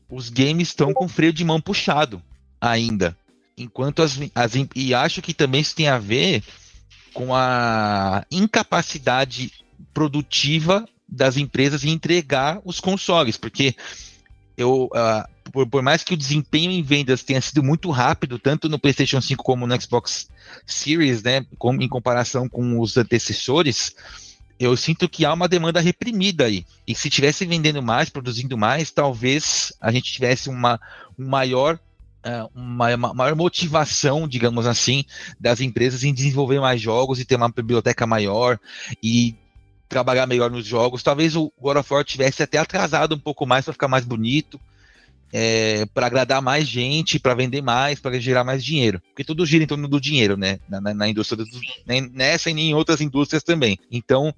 os games estão com freio de mão puxado ainda. Enquanto as, as. E acho que também isso tem a ver com a incapacidade produtiva das empresas em entregar os consoles, porque eu, uh, por, por, mais que o desempenho em vendas tenha sido muito rápido, tanto no PlayStation 5 como no Xbox Series, né, com, em comparação com os antecessores, eu sinto que há uma demanda reprimida aí. E se tivesse vendendo mais, produzindo mais, talvez a gente tivesse uma um maior uma, uma, maior motivação, digamos assim, das empresas em desenvolver mais jogos e ter uma biblioteca maior e trabalhar melhor nos jogos. Talvez o God of War tivesse até atrasado um pouco mais para ficar mais bonito é, para agradar mais gente, para vender mais, para gerar mais dinheiro. Porque tudo gira em torno do dinheiro, né? Na, na, na indústria, do, nessa e em outras indústrias também. Então,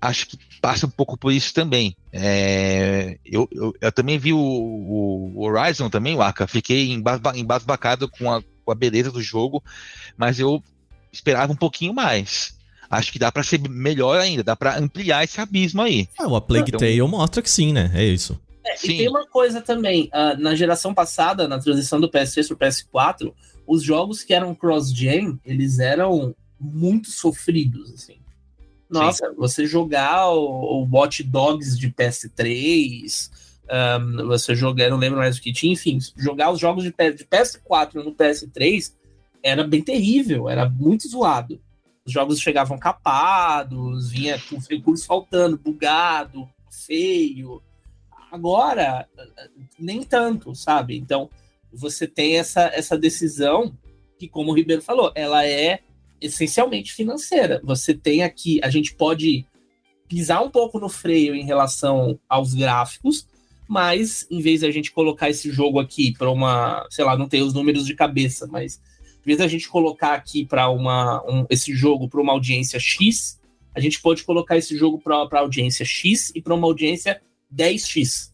acho que passa um pouco por isso também. É, eu, eu, eu, também vi o, o, Horizon também, o Aka, fiquei embasbacado com a, com a beleza do jogo, mas eu esperava um pouquinho mais. Acho que dá para ser melhor ainda, dá para ampliar esse abismo aí. É, o A Plague então, Tale mostra que sim, né? É isso. É, e tem uma coisa também, uh, na geração passada, na transição do PS3 para o PS4, os jogos que eram cross-gen, eles eram muito sofridos, assim. Nossa, Sim. você jogar o, o Watch Dogs de PS3, um, você jogar, não lembro mais o que tinha, enfim, jogar os jogos de, de PS4 no PS3 era bem terrível, era muito zoado. Os jogos chegavam capados, vinha com recursos faltando, bugado, feio. Agora, nem tanto, sabe? Então, você tem essa, essa decisão que, como o Ribeiro falou, ela é essencialmente financeira. Você tem aqui, a gente pode pisar um pouco no freio em relação aos gráficos, mas em vez de a gente colocar esse jogo aqui para uma, sei lá, não tem os números de cabeça, mas em vez de a gente colocar aqui para uma um, esse jogo para uma audiência X, a gente pode colocar esse jogo para audiência X e para uma audiência 10x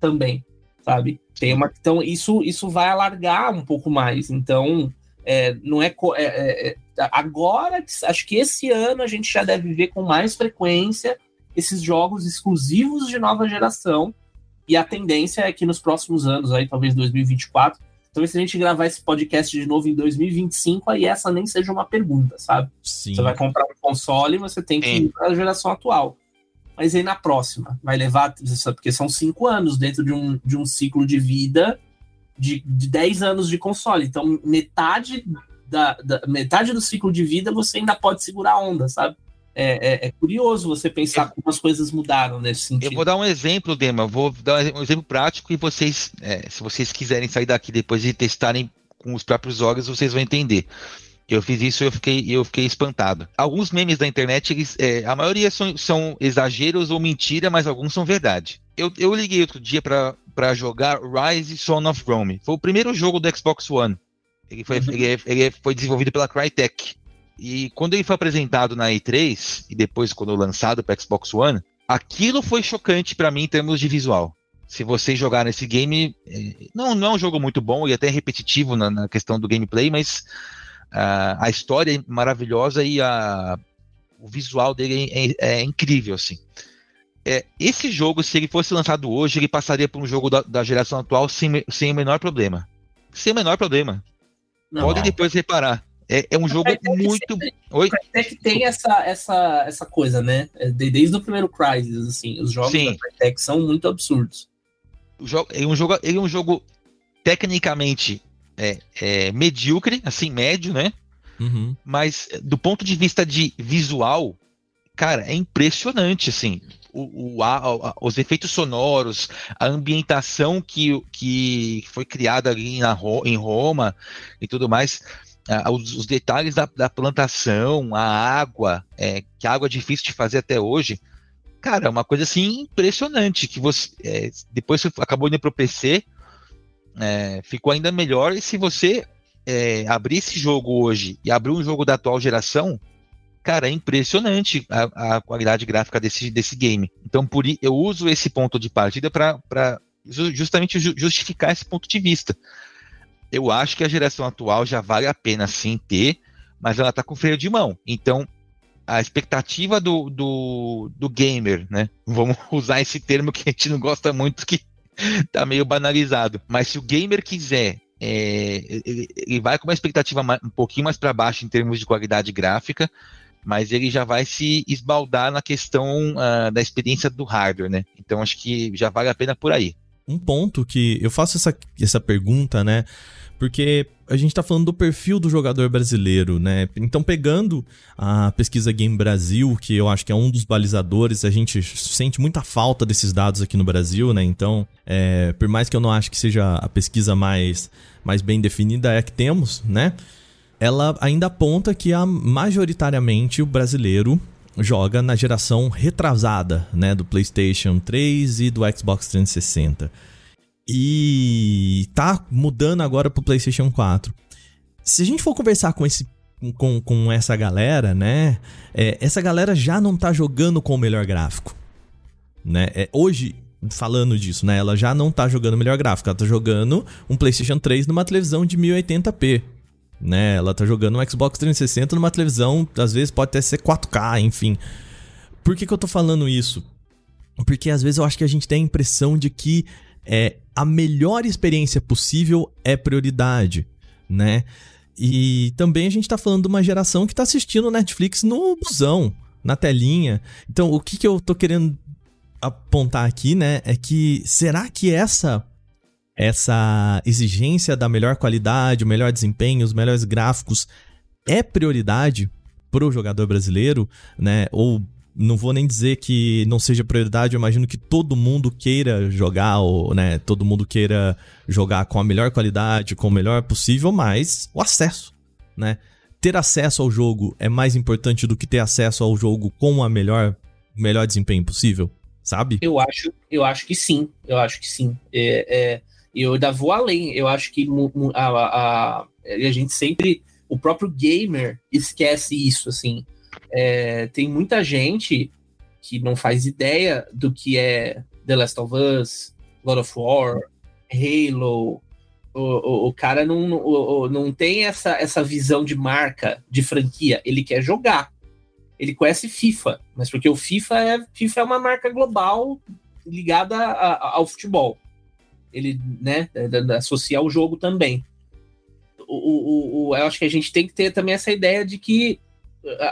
também, sabe? Tem uma, então isso, isso vai alargar um pouco mais. Então, é, não é, é, é, é, agora, acho que esse ano a gente já deve ver com mais frequência esses jogos exclusivos de nova geração. E a tendência é que nos próximos anos, aí talvez 2024, talvez se a gente gravar esse podcast de novo em 2025, aí essa nem seja uma pergunta, sabe? Sim. Você vai comprar um console e você tem que ir para a geração atual mas aí na próxima vai levar, porque são cinco anos dentro de um, de um ciclo de vida de, de 10 anos de console. Então, metade, da, da, metade do ciclo de vida você ainda pode segurar a onda, sabe? É, é, é curioso você pensar eu, como as coisas mudaram nesse sentido. Eu vou dar um exemplo, Dema, vou dar um exemplo prático e vocês, é, se vocês quiserem sair daqui depois e testarem com os próprios olhos, vocês vão entender. Eu fiz isso e eu fiquei, eu fiquei espantado. Alguns memes da internet, eles, é, a maioria são, são, exageros ou mentira, mas alguns são verdade. Eu, eu liguei outro dia para jogar Rise Son of Rome. Foi o primeiro jogo do Xbox One. Ele foi, uhum. ele, é, ele foi desenvolvido pela Crytek. E quando ele foi apresentado na E3, e depois quando lançado para Xbox One, aquilo foi chocante para mim em termos de visual. Se vocês jogarem esse game, é, não, não é um jogo muito bom e até repetitivo na, na questão do gameplay, mas a, a história é maravilhosa e a, o visual dele é, é, é incrível, assim. É, esse jogo, se ele fosse lançado hoje, ele passaria por um jogo da, da geração atual sem, sem o menor problema. Sem o menor problema. Não, Pode depois reparar. É, é um jogo muito. Sempre, Oi? Até que tem essa, essa, essa coisa, né? É, desde o primeiro Crysis, assim, os jogos Sim. da Crytek são muito absurdos. O jogo, é um jogo, ele é um jogo tecnicamente é, é, medíocre, assim, médio, né? Uhum. Mas do ponto de vista de visual, cara, é impressionante, assim. O, o a, a, os efeitos sonoros, a ambientação que, que foi criada ali na, em Roma e tudo mais, os, os, detalhes da, da, plantação, a água, é, que a água é difícil de fazer até hoje. Cara, é uma coisa assim impressionante que você é, depois você acabou indo para o PC, é, ficou ainda melhor. E se você é, abrir esse jogo hoje e abrir um jogo da atual geração, cara, é impressionante a, a qualidade gráfica desse, desse game. Então, por eu uso esse ponto de partida para justamente justificar esse ponto de vista. Eu acho que a geração atual já vale a pena sim ter, mas ela tá com freio de mão. Então, a expectativa do, do, do gamer, né? Vamos usar esse termo que a gente não gosta muito, que tá meio banalizado. Mas se o gamer quiser é, ele, ele, vai com uma expectativa um pouquinho mais para baixo em termos de qualidade gráfica, mas ele já vai se esbaldar na questão uh, da experiência do hardware, né? Então acho que já vale a pena por aí. Um ponto que eu faço essa, essa pergunta, né? Porque a gente está falando do perfil do jogador brasileiro, né? Então, pegando a pesquisa Game Brasil, que eu acho que é um dos balizadores, a gente sente muita falta desses dados aqui no Brasil, né? Então, é, por mais que eu não acho que seja a pesquisa mais, mais bem definida, é a que temos, né? Ela ainda aponta que a, majoritariamente o brasileiro joga na geração retrasada, né? Do PlayStation 3 e do Xbox 360. E tá mudando agora pro PlayStation 4. Se a gente for conversar com esse com, com essa galera, né? É, essa galera já não tá jogando com o melhor gráfico. Né? É, hoje, falando disso, né? Ela já não tá jogando melhor gráfico. Ela tá jogando um PlayStation 3 numa televisão de 1080p. Né? Ela tá jogando um Xbox 360 numa televisão, às vezes pode até ser 4K, enfim. Por que, que eu tô falando isso? Porque às vezes eu acho que a gente tem a impressão de que é, a melhor experiência possível é prioridade, né? E também a gente está falando de uma geração que está assistindo Netflix no busão, na telinha. Então, o que, que eu tô querendo apontar aqui, né, é que será que essa essa exigência da melhor qualidade, o melhor desempenho, os melhores gráficos é prioridade para o jogador brasileiro, né? Ou não vou nem dizer que não seja prioridade, eu imagino que todo mundo queira jogar, ou, né, todo mundo queira jogar com a melhor qualidade, com o melhor possível, mas o acesso, né? Ter acesso ao jogo é mais importante do que ter acesso ao jogo com a melhor, melhor desempenho possível, sabe? Eu acho, eu acho que sim, eu acho que sim. É, é, eu ainda vou além, eu acho que a, a, a gente sempre, o próprio gamer esquece isso, assim é, tem muita gente que não faz ideia do que é The Last of Us, God of War, Halo. O, o, o cara não, o, não tem essa, essa visão de marca, de franquia. Ele quer jogar. Ele conhece FIFA, mas porque o FIFA é, FIFA é uma marca global ligada a, a, ao futebol. Ele né, associa ao jogo também. O, o, o, eu acho que a gente tem que ter também essa ideia de que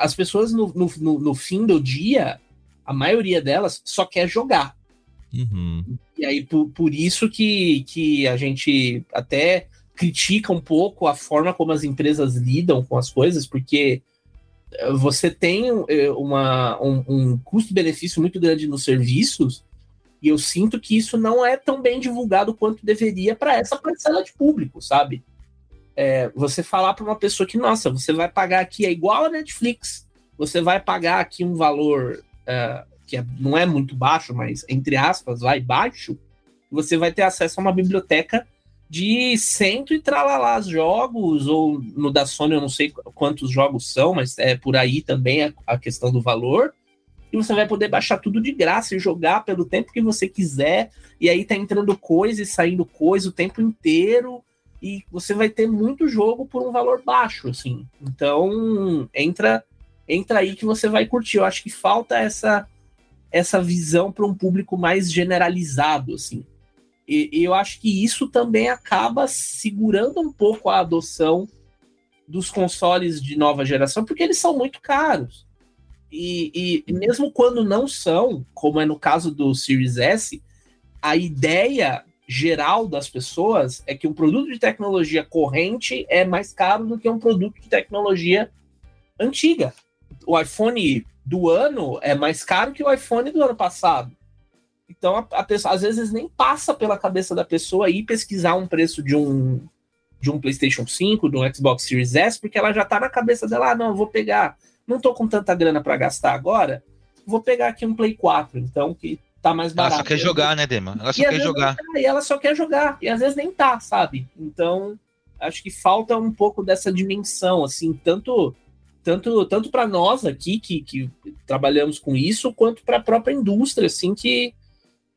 as pessoas no, no, no, fim do dia, a maioria delas só quer jogar. Uhum. E aí, por, por isso que, que a gente até critica um pouco a forma como as empresas lidam com as coisas, porque eh, você tem eh, uma, um, um custo-benefício muito grande nos serviços, e eu sinto que isso não é tão bem divulgado quanto deveria para essa parcela de público, sabe? É, você falar para uma pessoa que, nossa, você vai pagar aqui, é igual a Netflix, você vai pagar aqui um valor é, que é, não é muito baixo, mas entre aspas, vai baixo, você vai ter acesso a uma biblioteca de cento e tralalás jogos, ou no da Sony eu não sei quantos jogos são, mas é por aí também a, a questão do valor. E você vai poder baixar tudo de graça e jogar pelo tempo que você quiser. E aí tá entrando coisa e saindo coisa o tempo inteiro e você vai ter muito jogo por um valor baixo, assim. Então, entra entra aí que você vai curtir. Eu acho que falta essa essa visão para um público mais generalizado, assim. E, eu acho que isso também acaba segurando um pouco a adoção dos consoles de nova geração, porque eles são muito caros. E, e mesmo quando não são, como é no caso do Series S, a ideia geral das pessoas é que um produto de tecnologia corrente é mais caro do que um produto de tecnologia antiga. O iPhone do ano é mais caro que o iPhone do ano passado. Então a, a pessoa às vezes nem passa pela cabeça da pessoa ir pesquisar um preço de um de um PlayStation 5, de um Xbox Series S, porque ela já tá na cabeça dela, ah, não, vou pegar, não tô com tanta grana para gastar agora, vou pegar aqui um Play 4, então que tá mais barato. Ela só quer jogar, né, Dema? Ela só quer jogar. Tá, e ela só quer jogar, e às vezes nem tá, sabe? Então, acho que falta um pouco dessa dimensão, assim, tanto tanto tanto para nós aqui que, que trabalhamos com isso, quanto para a própria indústria, assim, que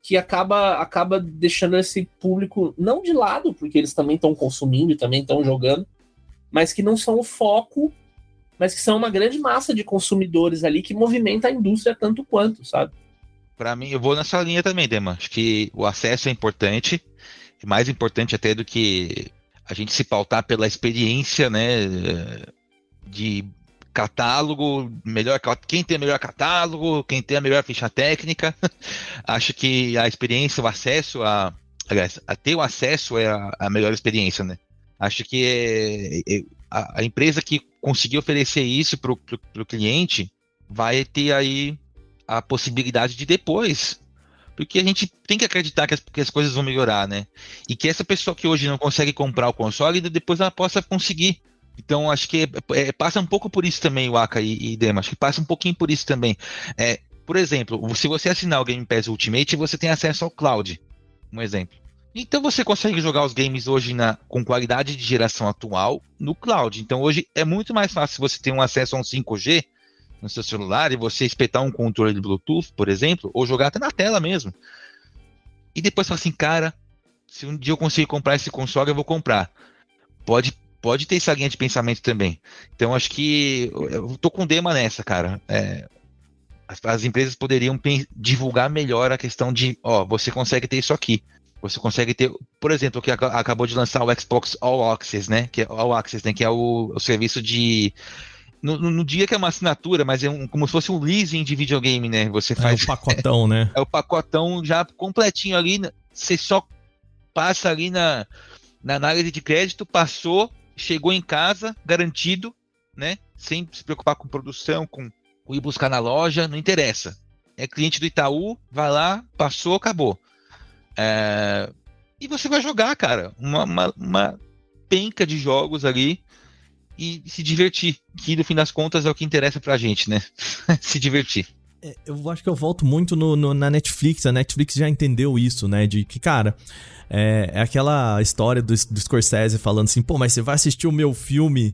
que acaba acaba deixando esse público não de lado, porque eles também estão consumindo e também estão jogando, mas que não são o foco, mas que são uma grande massa de consumidores ali que movimenta a indústria tanto quanto, sabe? Para mim, eu vou nessa linha também, Dema. Acho que o acesso é importante, mais importante até do que a gente se pautar pela experiência, né, de catálogo, melhor quem tem melhor catálogo, quem tem a melhor ficha técnica. Acho que a experiência, o acesso a, aliás, a ter o acesso é a, a melhor experiência, né? Acho que é, é, a, a, empresa que conseguir oferecer isso para o cliente vai ter aí a possibilidade de depois porque a gente tem que acreditar que as, que as, coisas vão melhorar, né? E que essa pessoa que hoje não consegue comprar o console, depois ela possa conseguir. Então, acho que é, é, passa um pouco por isso também o Aka e, e Dema. Acho que passa um pouquinho por isso também. É, por exemplo, se você assinar o Game Pass Ultimate, você tem acesso ao cloud. Um exemplo. Então você consegue jogar os games hoje na, com qualidade de geração atual no cloud. Então hoje é muito mais fácil você ter um acesso a um 5G no seu celular e você espetar um controle de Bluetooth, por exemplo, ou jogar até na tela mesmo. E depois falar assim, cara, se um dia eu conseguir comprar esse console, eu vou comprar. Pode pode ter essa linha de pensamento também. Então, acho que eu tô com dema nessa, cara. É, as, as, empresas poderiam divulgar melhor a questão de, ó, você consegue ter isso aqui. Você consegue ter, por exemplo, que acabou de lançar o Xbox All Access, né? Que é All Access, né? Que é o, o serviço de no, no, dia que é uma assinatura, mas é um, como se fosse um leasing de videogame, né? Você faz. É o pacotão, né? É o pacotão já completinho ali. Você só passa ali na, na análise de crédito, passou, chegou em casa, garantido, né? Sem se preocupar com produção, com, com ir buscar na loja, não interessa. É cliente do Itaú, vai lá, passou, acabou. É... E você vai jogar, cara, uma, uma, uma penca de jogos ali e se divertir, que no fim das contas é o que interessa pra gente, né? se divertir. É, eu acho que eu volto muito no, no, na Netflix. A Netflix já entendeu isso, né? De que, cara, é, é aquela história do, do Scorsese falando assim: pô, mas você vai assistir o meu filme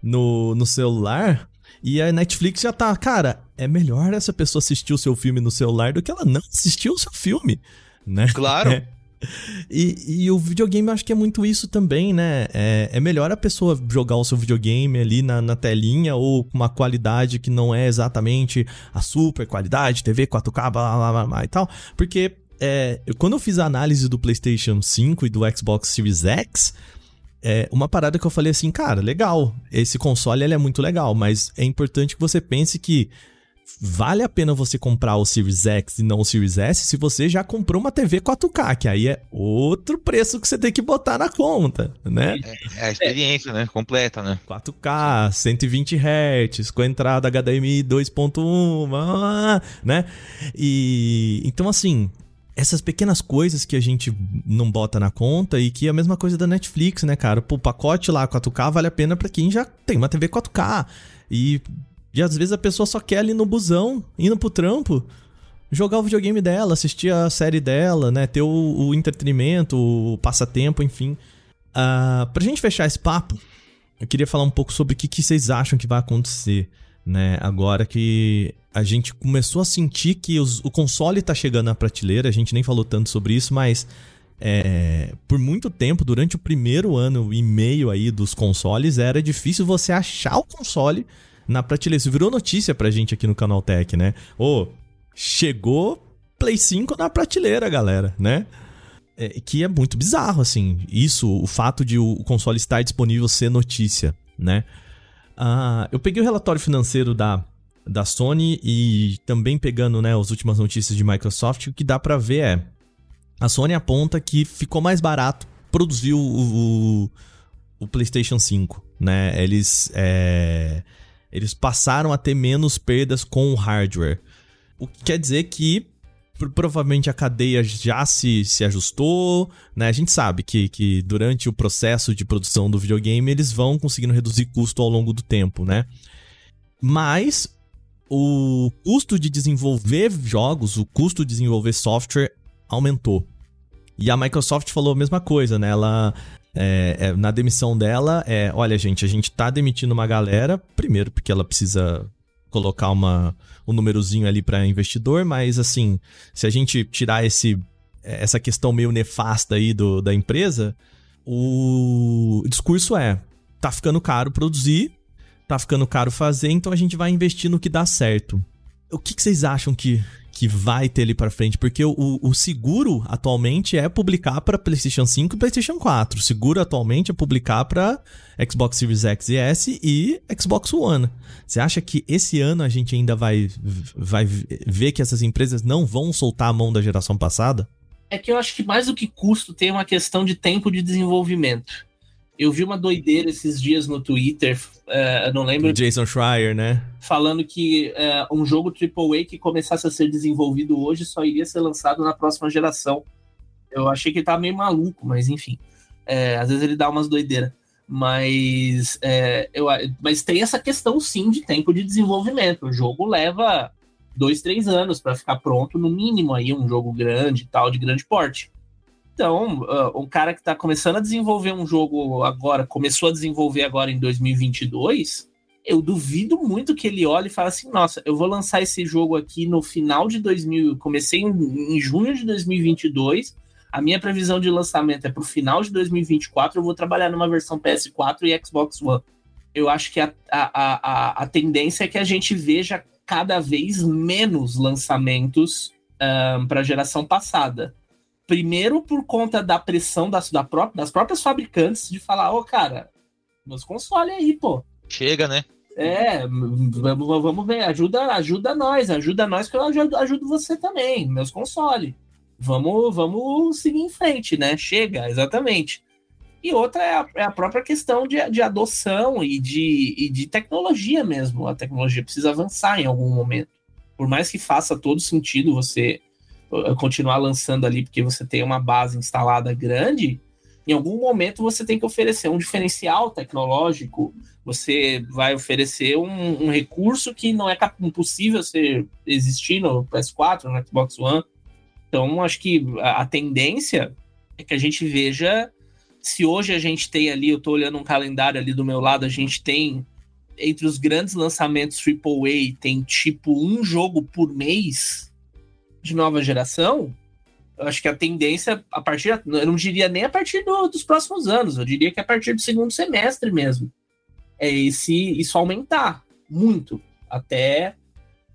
no, no celular? E a Netflix já tá, cara, é melhor essa pessoa assistir o seu filme no celular do que ela não assistir o seu filme, né? Claro. É. E, e, o videogame eu acho que é muito isso também, né? É, é melhor a pessoa jogar o seu videogame ali na, na, telinha ou com uma qualidade que não é exatamente a super qualidade, TV 4K, blá blá blá, blá e tal. Porque é, quando eu fiz a análise do PlayStation 5 e do Xbox Series X, é uma parada que eu falei assim, cara, legal, esse console ele é muito legal, mas é importante que você pense que vale a pena você comprar o Series X e não o Series S se você já comprou uma TV 4K, que aí é outro preço que você tem que botar na conta, né? É, é a experiência, é. né? Completa, né? 4K, 120 Hz, com entrada HDMI 2.1, né? E então assim, essas pequenas coisas que a gente não bota na conta e que é a mesma coisa da Netflix, né, cara? o pacote lá 4K vale a pena para quem já tem uma TV 4K. E e às vezes a pessoa só quer ali no busão, indo pro trampo, jogar o videogame dela, assistir a série dela, né? Ter o, o entretenimento, o passatempo, enfim. Uh, pra gente fechar esse papo, eu queria falar um pouco sobre o que, que vocês acham que vai acontecer, né? Agora que a gente começou a sentir que os, o console tá chegando na prateleira, a gente nem falou tanto sobre isso, mas é, por muito tempo, durante o primeiro ano e meio aí dos consoles, era difícil você achar o console na prateleira. Isso virou notícia pra gente aqui no Canal Tech, né? Ô, chegou Play 5 na prateleira, galera, né? É, que é muito bizarro, assim. Isso, o fato de o console estar disponível ser notícia, né? Ah, eu peguei o relatório financeiro da, da Sony e também pegando né, as últimas notícias de Microsoft, o que dá para ver é A Sony aponta que ficou mais barato produzir o, o, o PlayStation 5, né? Eles, é, eles passaram a ter menos perdas com o hardware. O que quer dizer que provavelmente a cadeia já se, se ajustou, né? A gente sabe que, que durante o processo de produção do videogame eles vão conseguindo reduzir custo ao longo do tempo, né? Mas o custo de desenvolver jogos, o custo de desenvolver software aumentou. E a Microsoft falou a mesma coisa, né? Ela é, é, na demissão dela é, olha gente, a gente tá demitindo uma galera, primeiro porque ela precisa colocar uma, um númerozinho ali para investidor, mas assim, se a gente tirar esse, essa questão meio nefasta aí do, da empresa, o discurso é: tá ficando caro produzir, tá ficando caro fazer, então a gente vai investir no que dá certo. O que, que vocês acham que, que vai ter ali para frente, porque o, o, seguro atualmente é publicar para PlayStation 5 e PlayStation 4. O seguro atualmente é publicar para Xbox Series X e S e Xbox One. Você acha que esse ano a gente ainda vai, vai ver que essas empresas não vão soltar a mão da geração passada? É que eu acho que mais do que custo tem uma questão de tempo de desenvolvimento. Eu vi uma doideira esses dias no Twitter, uh, não lembro. Jason Schreier, né? Falando que uh, um jogo AAA que começasse a ser desenvolvido hoje só iria ser lançado na próxima geração. Eu achei que ele tava meio maluco, mas enfim. É, às vezes ele dá umas doideiras. Mas, é, eu, mas tem essa questão sim de tempo de desenvolvimento. O jogo leva dois, três anos para ficar pronto, no mínimo aí, um jogo grande tal, de grande porte. Então, uh, um cara que está começando a desenvolver um jogo agora, começou a desenvolver agora em 2022, eu duvido muito que ele olhe e fale assim: nossa, eu vou lançar esse jogo aqui no final de 2000. Comecei em, em junho de 2022. A minha previsão de lançamento é para o final de 2024. Eu vou trabalhar numa versão PS4 e Xbox One. Eu acho que a, a, a, a tendência é que a gente veja cada vez menos lançamentos um, para a geração passada. Primeiro, por conta da pressão das, da pró das próprias fabricantes de falar: ô, oh, cara, meus consoles aí, pô. Chega, né? É, vamos, vamos ver, ajuda, ajuda nós, ajuda nós que eu ajudo, ajudo você também, meus consoles. Vamos, vamos seguir em frente, né? Chega, exatamente. E outra é a, é a própria questão de, de adoção e de, e de tecnologia mesmo. A tecnologia precisa avançar em algum momento. Por mais que faça todo sentido você continuar lançando ali porque você tem uma base instalada grande, em algum momento você tem que oferecer um diferencial tecnológico, você vai oferecer um, um recurso que não é impossível ser existir no PS4, no Xbox One. Então, acho que a, a tendência é que a gente veja se hoje a gente tem ali, eu estou olhando um calendário ali do meu lado, a gente tem entre os grandes lançamentos AAA, tem tipo um jogo por mês de nova geração, eu acho que a tendência, a partir, eu não diria nem a partir do, dos próximos anos, eu diria que a partir do segundo semestre mesmo, é esse, isso aumentar muito, até,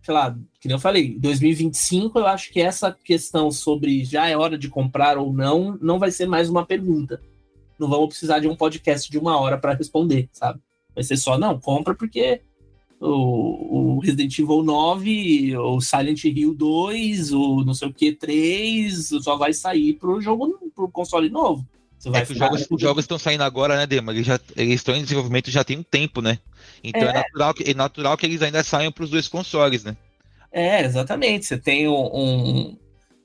sei lá, que eu falei, 2025 eu acho que essa questão sobre já é hora de comprar ou não, não vai ser mais uma pergunta. Não vamos precisar de um podcast de uma hora para responder, sabe? Vai ser só, não, compra porque o, o, Resident Evil 9, o Silent Hill 2, o não sei o que 3, só vai sair pro jogo, pro console novo. Você vai é os jogos, os jogos estão saindo agora, né, Dema? Eles, já, eles estão em desenvolvimento já tem um tempo, né? Então é, é natural, que, é natural que eles ainda saiam para os dois consoles, né? É, exatamente. Você tem um,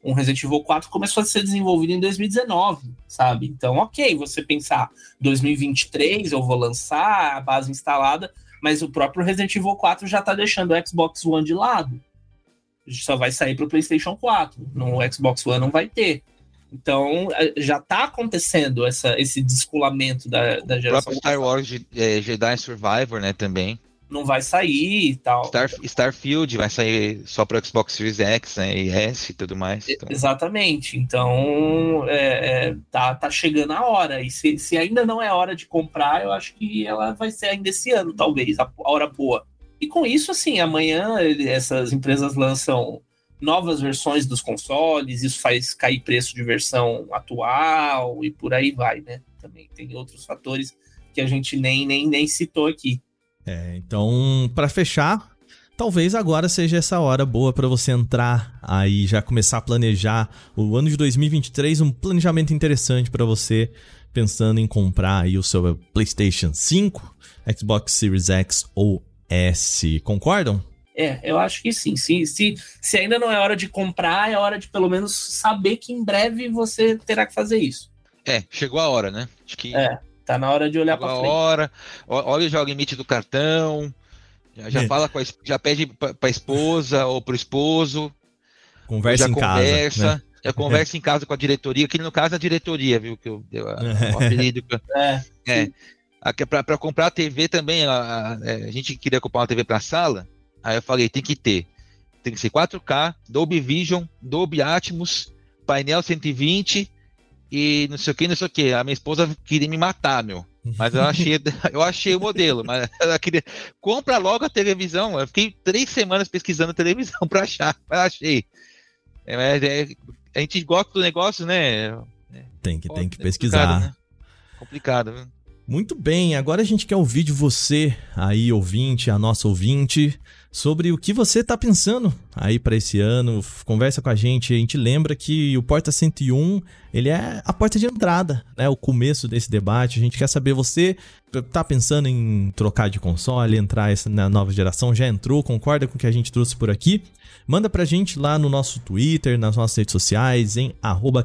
um Resident Evil 4 que começou a ser desenvolvido em 2019, sabe? Então, ok, você pensar 2023 eu vou lançar a base instalada, mas o próprio Resident Evil 4 já tá deixando o Xbox One de lado. Só vai sair pro PlayStation 4. No Xbox One não vai ter. Então, é, já tá acontecendo essa, esse descolamento da, da geração. O próprio Star Wars é, Jedi Survivor, né, também não vai sair e tal. Star, Starfield vai sair só para Xbox Series X né, e S e tudo mais. Então. Exatamente. Então, é, é, tá, tá chegando a hora. E se, se ainda não é hora de comprar, eu acho que ela vai ser ainda esse ano, talvez, a, a hora boa. E com isso, assim, amanhã essas empresas lançam novas versões dos consoles, isso faz cair preço de versão atual e por aí vai, né? Também tem outros fatores que a gente nem, nem, nem citou aqui. É, então, para fechar, talvez agora seja essa hora boa para você entrar aí já começar a planejar o ano de 2023, um planejamento interessante para você pensando em comprar aí o seu PlayStation 5, Xbox Series X ou S. Concordam? É, eu acho que sim. Se, se, se ainda não é hora de comprar, é hora de pelo menos saber que em breve você terá que fazer isso. É, chegou a hora, né? Acho que. É, tá na hora de olhar para frente. hora, olha já o limite do cartão, já, já é. fala com a, já pede para a esposa ou para o esposo. Conversa em conversa, casa. Né? Já conversa em casa com a diretoria, que no caso é a diretoria, viu? Que eu dei o apelido. é. é. Para comprar a TV também, a, a, é, a, gente queria comprar uma TV para sala, aí eu falei, tem que ter. Tem que ser 4K, Dolby Vision, Dolby Atmos, painel 120 e não sei o que, não sei o que. A minha esposa queria me matar, meu. Mas eu achei, eu achei o modelo, mas ela queria. Compra logo a televisão. Eu fiquei três semanas pesquisando televisão para achar, mas achei. É, é, a gente gosta do negócio, né? Tem que, tem que pesquisar. Né? Complicado, viu? Muito bem, agora a gente quer ouvir de você, aí ouvinte, a nossa ouvinte, sobre o que você está pensando aí para esse ano. Conversa com a gente, a gente lembra que o Porta 101, ele é a porta de entrada, né? O começo desse debate. A gente quer saber você tá pensando em trocar de console, entrar na nova geração, já entrou, concorda com o que a gente trouxe por aqui? Manda pra gente lá no nosso Twitter, nas nossas redes sociais, em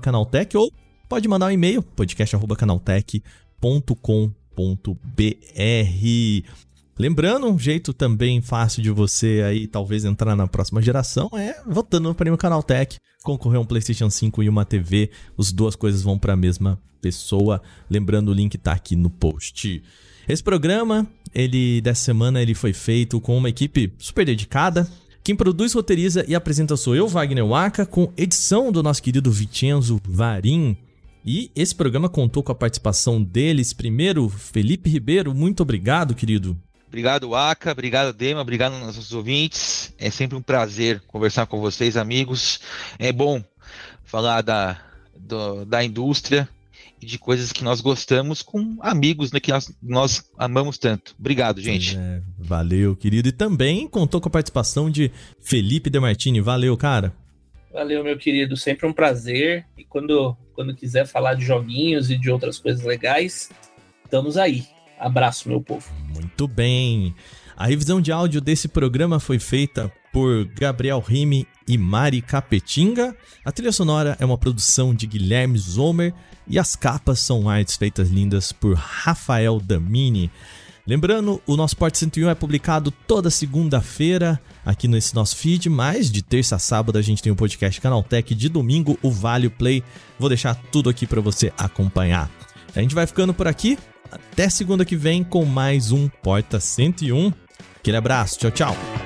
canaltech ou pode mandar um e-mail, podcast.canaltech.com.br. Lembrando, um jeito também fácil de você aí talvez entrar na próxima geração é votando no Prêmio Canaltech, concorrer um PlayStation 5 e uma TV. As duas coisas vão para a mesma pessoa. Lembrando, o link tá aqui no post. Esse programa, ele dessa semana, ele foi feito com uma equipe super dedicada. Quem produz, roteiriza e apresenta sou eu, Wagner Waka, com edição do nosso querido Vicenzo Varim. E esse programa contou com a participação deles. Primeiro, Felipe Ribeiro, muito obrigado, querido. Obrigado, Aka. Obrigado, Dema. Obrigado, nossos ouvintes. É sempre um prazer conversar com vocês, amigos. É bom falar da, do, da indústria e de coisas que nós gostamos com amigos né, que nós, nós amamos tanto. Obrigado, gente. É, valeu, querido. E também contou com a participação de Felipe Demartini. Valeu, cara. Valeu, meu querido. Sempre um prazer. E quando quando quiser falar de joguinhos e de outras coisas legais, estamos aí. Abraço, meu povo. Muito bem. A revisão de áudio desse programa foi feita por Gabriel Rime e Mari Capetinga. A trilha sonora é uma produção de Guilherme Zomer e as capas são artes feitas lindas por Rafael Damini. Lembrando, o nosso Porte 101 é publicado toda segunda-feira aqui nesse nosso feed, mas de terça a sábado a gente tem o podcast Canaltech, de domingo o Vale Play. Vou deixar tudo aqui para você acompanhar. A gente vai ficando por aqui. Até segunda que vem com mais um Porta 101. Aquele abraço, tchau, tchau.